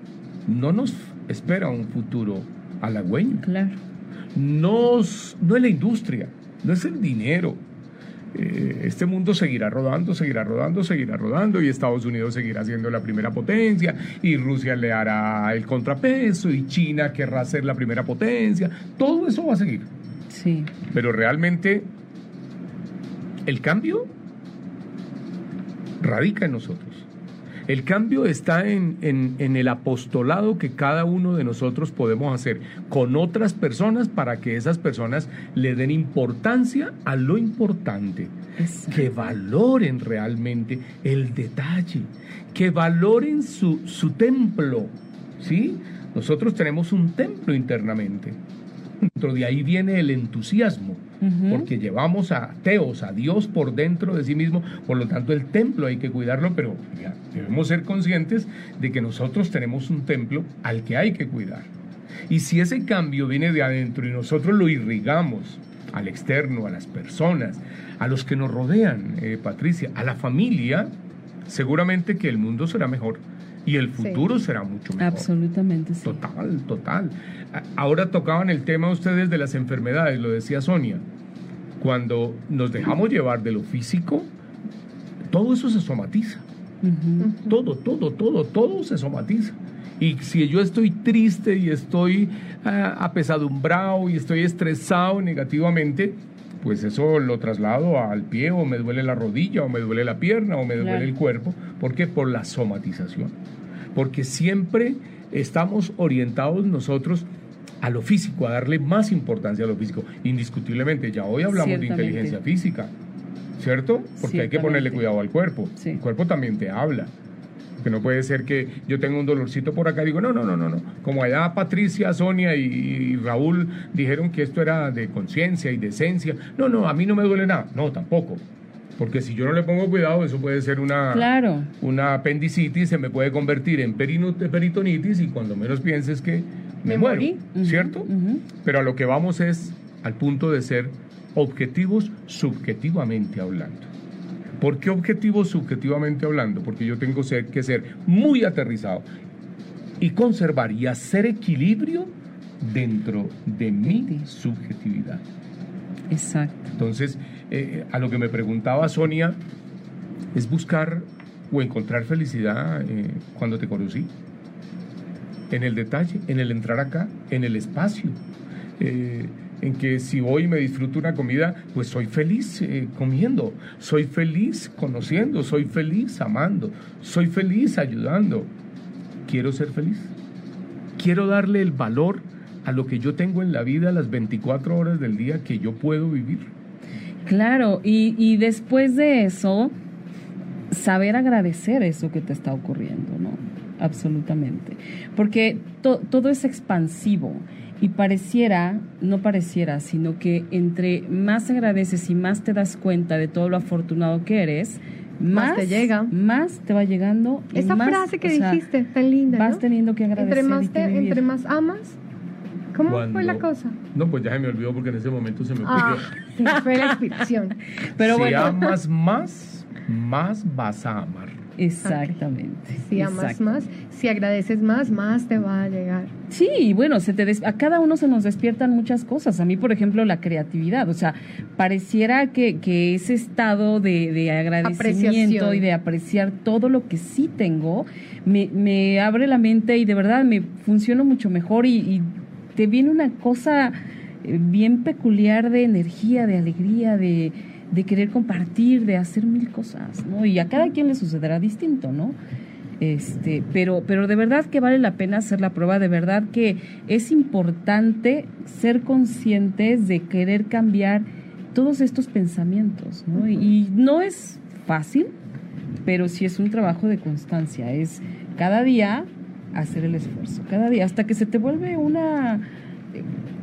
no nos espera un futuro halagüeño Claro. no, es- no es la industria, no es el dinero. Eh, este mundo seguirá rodando, seguirá rodando, seguirá rodando y Estados Unidos seguirá siendo la primera potencia y Rusia le hará el contrapeso y China querrá ser la primera potencia. Todo eso va a seguir. Sí. Pero realmente el cambio radica en nosotros. El cambio está en, en- en el apostolado que cada uno de nosotros podemos hacer con otras personas para que esas personas le den importancia a lo importante. Exacto. Que valoren realmente el detalle, que valoren su, su templo. ¿sí? Nosotros tenemos un templo internamente. Dentro de ahí viene el entusiasmo, Porque llevamos a Teos, a Dios por dentro de sí mismo, por lo tanto el templo hay que cuidarlo, pero ya, debemos ser conscientes de que nosotros tenemos un templo al que hay que cuidar. Y si ese cambio viene de adentro y nosotros lo irrigamos al externo, a las personas, a los que nos rodean, eh, Patricia, a la familia, seguramente que el mundo será mejor y el Sí. futuro será mucho mejor. Absolutamente sí. Total, total. Ahora tocaban el tema ustedes de las enfermedades, lo decía Sonia. Cuando nos dejamos llevar de lo físico, todo eso se somatiza. Todo, todo, todo, todo se somatiza. Y si yo estoy triste y estoy ah, apesadumbrado y estoy estresado negativamente, pues eso lo traslado al pie o me duele la rodilla o me duele la pierna o me Claro. duele el cuerpo. ¿Por qué? Por la somatización. Porque siempre estamos orientados nosotros a lo físico, a darle más importancia a lo físico. Indiscutiblemente, ya hoy hablamos de inteligencia física, ¿cierto? Porque hay que ponerle cuidado al cuerpo. Sí. El cuerpo también te habla. Que no puede ser que yo tenga un dolorcito por acá y digo, no, no, no, no, no. Como allá Patricia, Sonia y, y Raúl dijeron que esto era de conciencia y de esencia. No, no, a mí no me duele nada. No, tampoco. Porque si yo no le pongo cuidado, eso puede ser una, Claro. una apendicitis, se me puede convertir en perino- peritonitis y cuando menos pienses que me, Me muero. morí. ¿Cierto? Pero a lo que vamos es al punto de ser objetivos subjetivamente hablando. ¿Por qué objetivos subjetivamente hablando? Porque yo tengo que ser muy aterrizado y conservar y hacer equilibrio dentro de mi subjetividad. Exacto. Entonces, eh, a lo que me preguntaba Sonia, es buscar o encontrar felicidad eh, cuando te conocí. En el detalle, en el entrar acá, en el espacio. Eh, en que si hoy me disfruto una comida, pues soy feliz eh, comiendo, soy feliz conociendo, soy feliz amando, soy feliz ayudando. Quiero ser feliz. Quiero darle el valor a lo que yo tengo en la vida las 24 horas del día que yo puedo vivir. Claro, y, y después de eso, saber agradecer eso que te está ocurriendo, ¿no? Absolutamente. Porque to- todo es expansivo y pareciera, no pareciera, sino que entre más agradeces y más te das cuenta de todo lo afortunado que eres, Más más, te llega. Más te va llegando. Esa más, frase que sea, dijiste, tan linda. Vas ¿no? teniendo que agradecer. Entre más, y que te- vivir. entre más amas, ¿cómo fue la cosa? No, pues ya se me olvidó porque en ese momento se me ocurrió. Ah, se me fue la inspiración. Pero si bueno, amas más, más vas a amar. Exactamente. Si amas exacto. más, si agradeces más, más te va a llegar. Sí, bueno, se te des- a cada uno se nos despiertan muchas cosas. A mí, por ejemplo, la creatividad. O sea, pareciera que, que ese estado de, de agradecimiento y de apreciar todo lo que sí tengo me, me abre la mente y de verdad me funciona mucho mejor y, y te viene una cosa eh, bien peculiar de energía, de alegría, de, de querer compartir, de hacer mil cosas, ¿no? Y a cada quien le sucederá distinto, ¿no? Este, pero, pero de verdad que vale la pena hacer la prueba, de verdad que es importante ser conscientes de querer cambiar todos estos pensamientos, ¿no? Y, no es fácil, pero sí es un trabajo de constancia, es cada día hacer el esfuerzo, cada día, hasta que se te vuelve una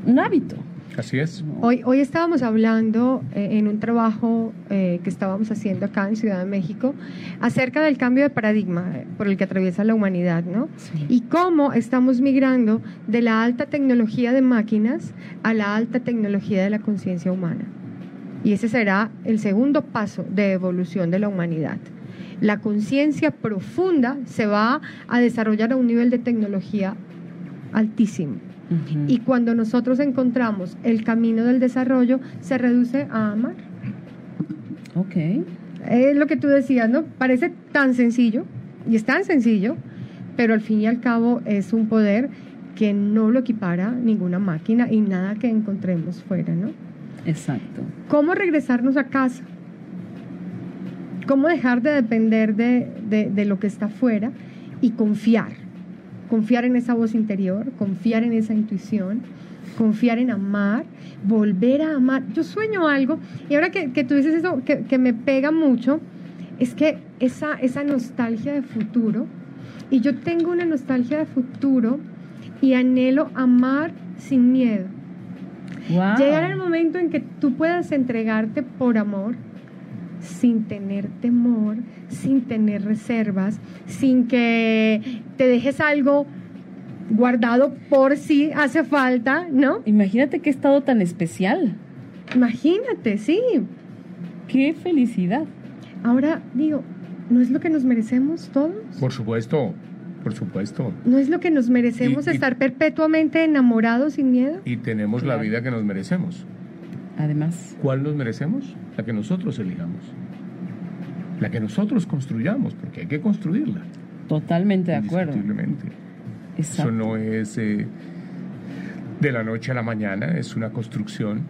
un hábito. Así es. Hoy, hoy estábamos hablando eh, en un trabajo eh, que estábamos haciendo acá en Ciudad de México acerca del cambio de paradigma eh, por el que atraviesa la humanidad, ¿no? Sí. Y cómo estamos migrando de la alta tecnología de máquinas a la alta tecnología de la conciencia humana. Y ese será el segundo paso de evolución de la humanidad. La conciencia profunda se va a desarrollar a un nivel de tecnología altísimo. Y cuando nosotros encontramos el camino del desarrollo, se reduce a amar. Ok. Es lo que tú decías, ¿no? Parece tan sencillo, y es tan sencillo, pero al fin y al cabo es un poder que no lo equipara ninguna máquina y nada que encontremos fuera, ¿no? Exacto. ¿Cómo regresarnos a casa? ¿Cómo dejar de depender de, de- de lo que está afuera y confiar? Confiar en esa voz interior, confiar en esa intuición, confiar en amar, volver a amar. Yo sueño algo, y ahora que, que tú dices eso, que, que me pega mucho, es que esa, esa nostalgia de futuro, y yo tengo una nostalgia de futuro y anhelo amar sin miedo. Wow. Llegar al momento en que tú puedas entregarte por amor, sin tener temor, sin tener reservas, sin que te dejes algo guardado por si hace falta, ¿no? Imagínate qué estado tan especial. Imagínate, sí. Qué felicidad. Ahora digo, ¿no es lo que nos merecemos todos? Por supuesto, por supuesto. ¿No es lo que nos merecemos Y- y- estar perpetuamente enamorados sin miedo? Y tenemos la vida que nos merecemos. Además, ¿Cuál nos merecemos? La que nosotros elijamos. La que nosotros construyamos, porque hay que construirla. totalmente de acuerdo. Eso no es eh, de la noche a la mañana, es una construcción,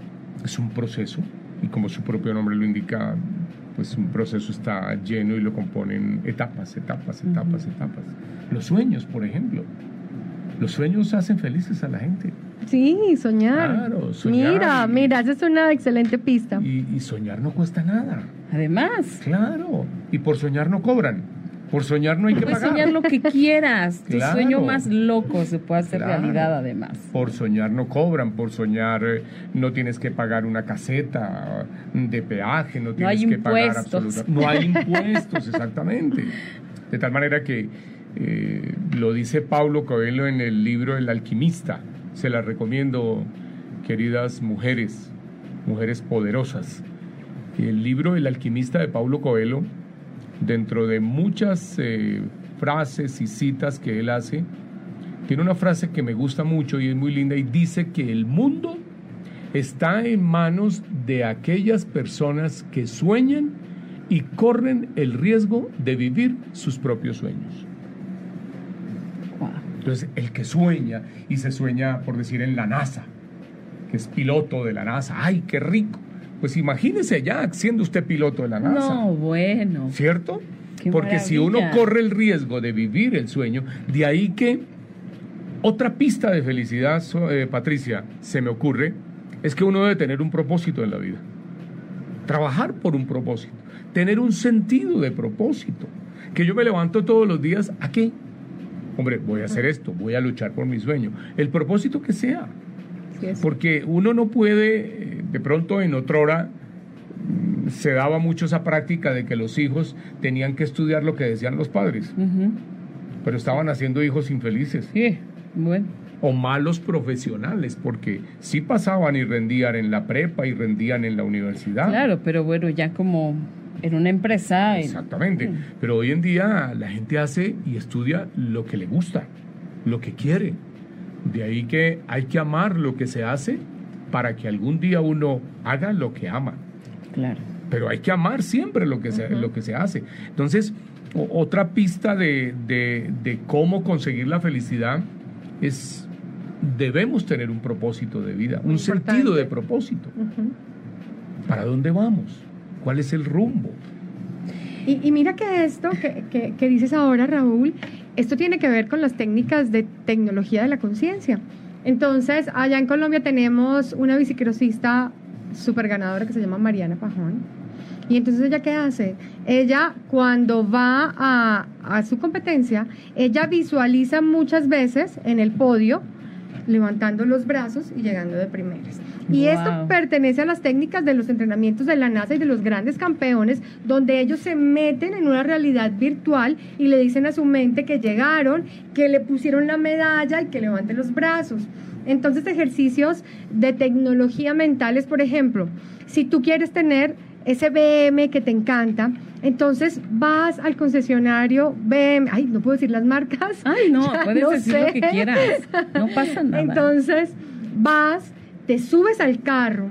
es un proceso. Y como su propio nombre lo indica, pues un proceso está lleno y lo componen etapas, etapas, etapas, etapas. Los sueños, por ejemplo. Los sueños hacen felices a la gente. Sí, soñar. Claro, soñar Mira, y- mira, esa es una excelente pista. Y, y soñar no cuesta nada. Además, Claro. Y por soñar no cobran. Por soñar no hay que puedes pagar. soñar lo que quieras. Tu Claro. sueño más loco se puede hacer Claro. realidad, además. Por soñar no cobran, por soñar eh, no tienes que pagar una caseta de peaje, no tienes hay que pagar impuestos. absoluta- No hay impuestos, exactamente. De tal manera que eh, lo dice Paulo Coelho en el libro El alquimista. Se la recomiendo, queridas mujeres, mujeres poderosas. El libro El alquimista de Paulo Coelho, dentro de muchas eh, frases y citas que él hace, tiene una frase que me gusta mucho y es muy linda y dice que el mundo está en manos de aquellas personas que sueñan y corren el riesgo de vivir sus propios sueños. Entonces, el que sueña y se sueña, por decir, en la NASA, que es piloto de la NASA. ¡Ay, qué rico! Pues imagínese ya siendo usted piloto de la NASA. No, bueno. ¿Cierto? Qué Porque si uno corre el riesgo de vivir el sueño, de ahí que otra pista de felicidad, eh, Patricia, se me ocurre, es que uno debe tener un propósito en la vida. Trabajar por un propósito, tener un sentido de propósito. Que yo me levanto todos los días, ¿a qué? Hombre, voy a hacer esto, voy a luchar por mi sueño. El propósito que sea. Porque uno no puede, eh, de pronto en otra hora mm, se daba mucho esa práctica de que los hijos tenían que estudiar lo que decían los padres, pero estaban haciendo hijos infelices Sí, bueno. o malos profesionales, porque sí pasaban y rendían en la prepa y rendían en la universidad. Claro, pero bueno, ya como en una empresa. en- Exactamente. Pero hoy en día la gente hace y estudia lo que le gusta, lo que quiere. De ahí que hay que amar lo que se hace para que algún día uno haga lo que ama. Claro. Pero hay que amar siempre lo que se, lo que se hace. Entonces, o- otra pista de, de- de cómo conseguir la felicidad es debemos tener un propósito de vida, un Importante. sentido de propósito. Ujú. ¿Para dónde vamos? ¿Cuál es el rumbo? Y, mira que esto que, que- dices ahora, Raúl, esto tiene que ver con las técnicas de tecnología de la conciencia. Entonces, allá en Colombia tenemos una bicicrosista súper ganadora que se llama Mariana Pajón. Y entonces ella qué hace? Ella cuando va a, a su competencia, ella visualiza muchas veces en el podio levantando los brazos y llegando de primeras. Y Wow. esto pertenece a las técnicas de los entrenamientos de la NASA y de los grandes campeones, donde ellos se meten en una realidad virtual y le dicen a su mente que llegaron, que le pusieron la medalla y que levante los brazos. Entonces, ejercicios de tecnología mentales, por ejemplo, si tú quieres tener ese BM que te encanta, entonces vas al concesionario BM, ay, no puedo decir las marcas. Ay, no, Ya puedes no decir sé. lo que quieras. No pasa nada. Entonces, vas, te subes al carro,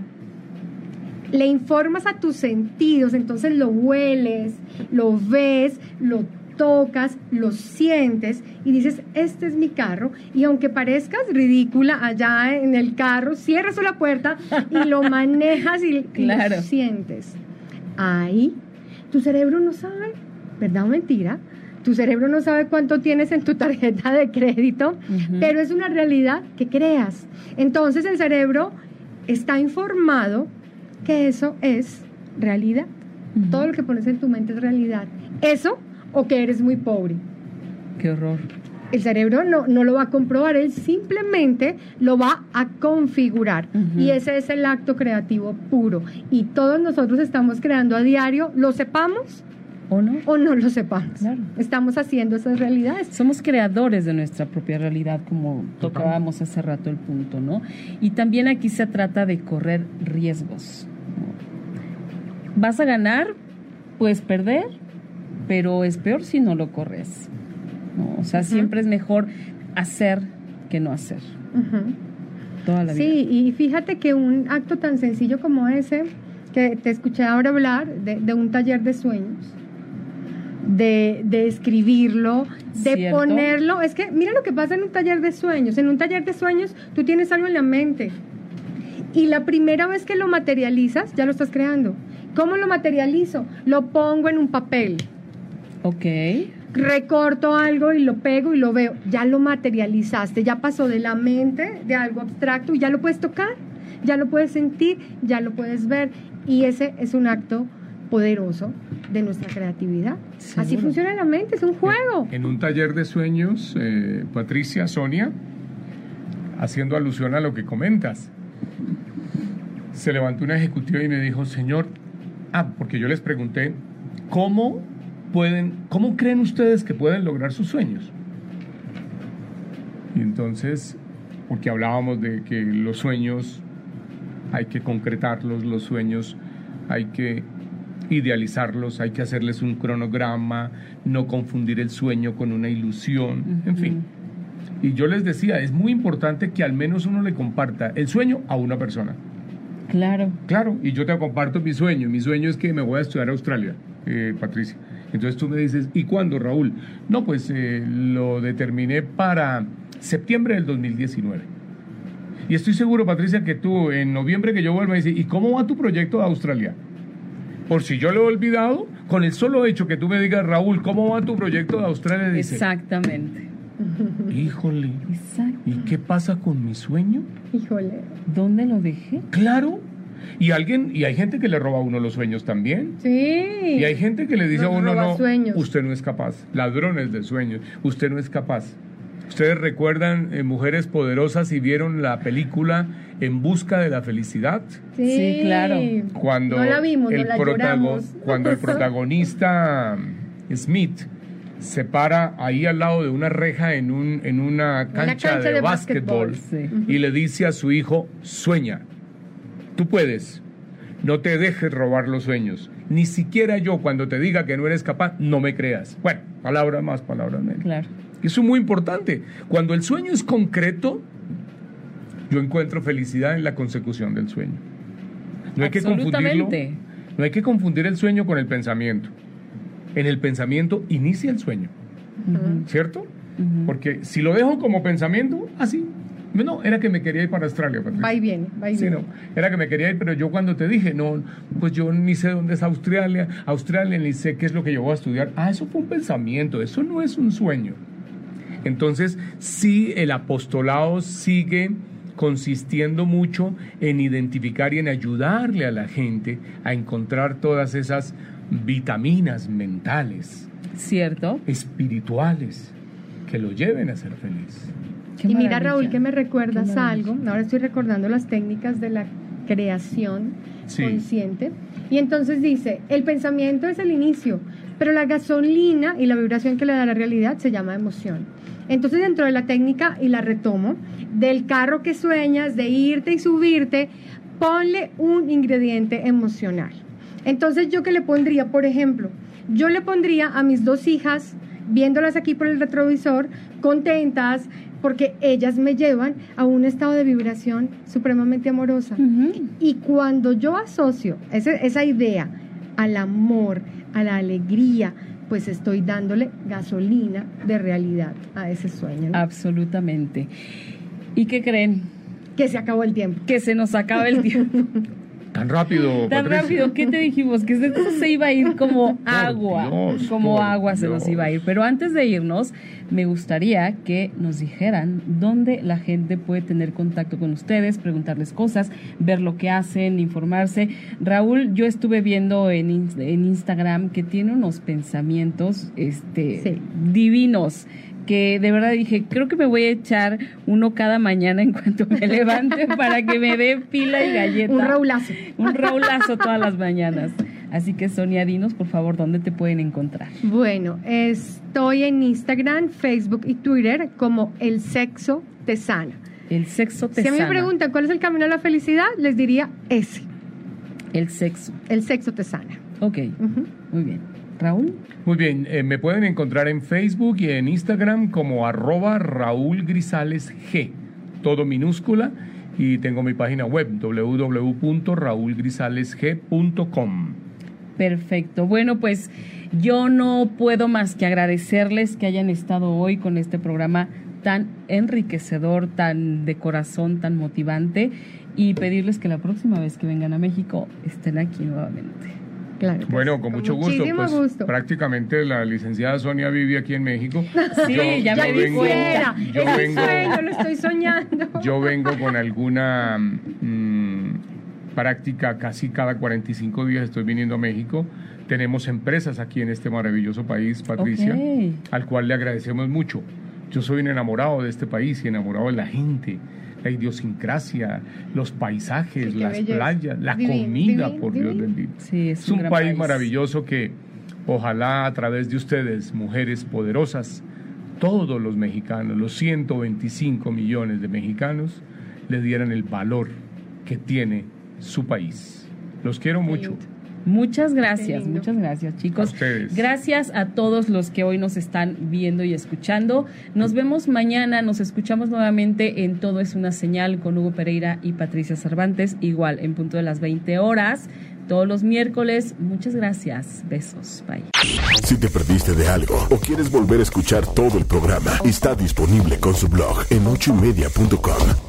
le informas a tus sentidos, entonces lo hueles, lo ves, lo tocas, lo sientes y dices, este es mi carro. Y aunque parezcas ridícula allá en el carro, cierras la puerta y lo manejas y, lo sientes. Ahí, tu cerebro no sabe, ¿verdad o mentira? Tu cerebro no sabe cuánto tienes en tu tarjeta de crédito, pero es una realidad que creas. Entonces el cerebro está informado que eso es realidad. Todo lo que pones en tu mente es realidad. Eso o que eres muy pobre. Qué horror. El cerebro no, no lo va a comprobar, él simplemente lo va a configurar. Y ese es el acto creativo puro. Y todos nosotros estamos creando a diario, lo sepamos ¿O no? o no lo sepamos. Claro. Estamos haciendo esas realidades. Somos creadores de nuestra propia realidad, como tocábamos hace rato el punto, ¿no? Y también aquí se trata de correr riesgos. Vas a ganar, puedes perder, pero es peor si no lo corres. ¿no? O sea, siempre es mejor hacer que no hacer. Ujú. Toda la vida. Sí, y fíjate que un acto tan sencillo como ese, que te escuché ahora hablar de, de un taller de sueños, de, de escribirlo, de Cierto. ponerlo. Es que mira lo que pasa en un taller de sueños. En un taller de sueños tú tienes algo en la mente y la primera vez que lo materializas ya lo estás creando. ¿Cómo lo materializo? Lo pongo en un papel Ok. recorto algo y lo pego y lo veo. Ya lo materializaste, ya pasó de la mente, de algo abstracto, y ya lo puedes tocar, ya lo puedes sentir, ya lo puedes ver. Y ese es un acto poderoso de nuestra creatividad. Así funciona la mente, es un juego. En un taller de sueños, eh, Patricia, Sonia, haciendo alusión a lo que comentas, se levantó una ejecutiva y me dijo, señor, ah, porque yo les pregunté, ¿cómo pueden, cómo creen ustedes que pueden lograr sus sueños? Y entonces, porque hablábamos de que los sueños hay que concretarlos, los sueños hay que idealizarlos, hay que hacerles un cronograma, no confundir el sueño con una ilusión, en fin. Y yo les decía, es muy importante que al menos uno le comparta el sueño a una persona. Claro. Claro, y yo te comparto mi sueño. Mi sueño es que me voy a estudiar a Australia, eh, Patricia. Entonces tú me dices, ¿y cuándo, Raúl? No, pues eh, lo determiné para septiembre del 2019. Y estoy seguro, Patricia, que tú en noviembre que yo vuelva a decir, ¿y cómo va tu proyecto de Australia? Por si yo lo he olvidado, con el solo hecho que tú me digas, Raúl, ¿cómo va tu proyecto de Australia? Dice, Exactamente. híjole, Exacto. ¿y qué pasa con mi sueño? Híjole. ¿Dónde lo dejé? Claro. Y alguien, y hay gente que le roba a uno los sueños también. Sí. Y hay gente que le dice a uno, no, sueños. usted no es capaz. Ladrones de sueños, usted no es capaz. Ustedes recuerdan eh, Mujeres Poderosas y vieron la película En Busca de la Felicidad. Sí, claro. Cuando No la vimos, el no la protago- lloramos. cuando el protagonista mm, Smith se para ahí al lado de una reja en, un, en una cancha, cancha de, de básquetbol básquetbol, y le dice a su hijo, sueña, tú puedes, no te dejes robar los sueños, ni siquiera yo cuando te diga que no eres capaz, no me creas. Bueno, palabras más, palabras menos. Claro. Eso es muy importante. Cuando el sueño es concreto, yo encuentro felicidad en la consecución del sueño. No hay que confundirlo. No hay que confundir el sueño con el pensamiento. En el pensamiento inicia el sueño, ¿cierto? Porque si lo dejo como pensamiento, así. No, era que me quería ir para Australia, Patricia. Va y viene, va y Sí, viene. no, era que me quería ir, pero yo cuando te dije, no, pues yo ni sé dónde es Australia, Australia ni sé qué es lo que yo voy a estudiar. Ah, eso fue un pensamiento, eso no es un sueño. Entonces, sí, el apostolado sigue consistiendo mucho en identificar y en ayudarle a la gente a encontrar todas esas vitaminas mentales, ¿Cierto? espirituales, que lo lleven a ser feliz. Qué y mira. Raúl, que me recuerdas algo. Ahora estoy recordando las técnicas de la creación Sí. consciente. Y entonces dice, el pensamiento es el inicio, pero la gasolina y la vibración que le da la realidad se llama emoción. Entonces, dentro de la técnica, y la retomo, del carro que sueñas, de irte y subirte, ponle un ingrediente emocional. Entonces, ¿yo qué le pondría? Por ejemplo, yo le pondría a mis dos hijas, viéndolas aquí por el retrovisor, contentas, porque ellas me llevan a un estado de vibración supremamente amorosa. Y cuando yo asocio esa idea al amor, a la alegría, pues estoy dándole gasolina de realidad a ese sueño. ¿no? Absolutamente. ¿Y qué creen? Que se acabó el tiempo. Que se nos acaba el tiempo. Tan rápido. Tan Patricia. rápido, ¿qué te dijimos? Que esto se iba a ir como agua. Dios, como agua se nos iba a ir. Pero antes de irnos, me gustaría que nos dijeran dónde la gente puede tener contacto con ustedes, preguntarles cosas, ver lo que hacen, informarse. Raúl, yo estuve viendo en, en Instagram que tiene unos pensamientos este, Sí. divinos que de verdad dije, creo que me voy a echar uno cada mañana en cuanto me levante para que me dé pila y galleta. Un raulazo. Un raulazo todas las mañanas. Así que Sonia, dinos por favor dónde te pueden encontrar. Bueno, estoy en Instagram, Facebook y Twitter como El Sexo Te Sana. El sexo te Si a mí me sana. preguntan cuál es el camino a la felicidad, les diría ese, El sexo. el sexo te sana. Ok, muy bien. Raúl, Muy bien, eh, me pueden encontrar en Facebook y en Instagram como arroba Raúl Grisales G, todo minúscula, y tengo mi página web www.raulgrisalesg.com. perfecto. Bueno, pues yo no puedo más que agradecerles que hayan estado hoy con este programa tan enriquecedor, tan de corazón, tan motivante y pedirles que la próxima vez que vengan a México estén aquí nuevamente. Claro. Bueno, con mucho gusto, pues gusto. prácticamente la licenciada Sonia vive aquí en México. Sí, ya me di vengo, yo es vengo, sueño, lo estoy soñando. yo vengo con alguna mm, práctica casi cada 45 días estoy viniendo a México. Tenemos empresas aquí en este maravilloso país, Patricia, al cual le agradecemos mucho. Yo soy un enamorado de este país y enamorado de la gente, la idiosincrasia, los paisajes, Sí, las playas, la comida, por Dios bendito. Sí, es, Es un gran país maravilloso que ojalá a través de ustedes, mujeres poderosas, todos los mexicanos, los 125 millones de mexicanos, le dieran el valor que tiene su país. Los quiero mucho. Muchas gracias, muchas gracias chicos. A ustedes. Gracias a todos los que hoy nos están viendo y escuchando. Nos vemos mañana, nos escuchamos nuevamente en Todo es una señal con Hugo Pereira y Patricia Cervantes, igual en punto de las 20 horas, todos los miércoles. Muchas gracias, besos, bye. Si te perdiste de algo o quieres volver a escuchar todo el programa, está disponible con su blog en ochoymedia.com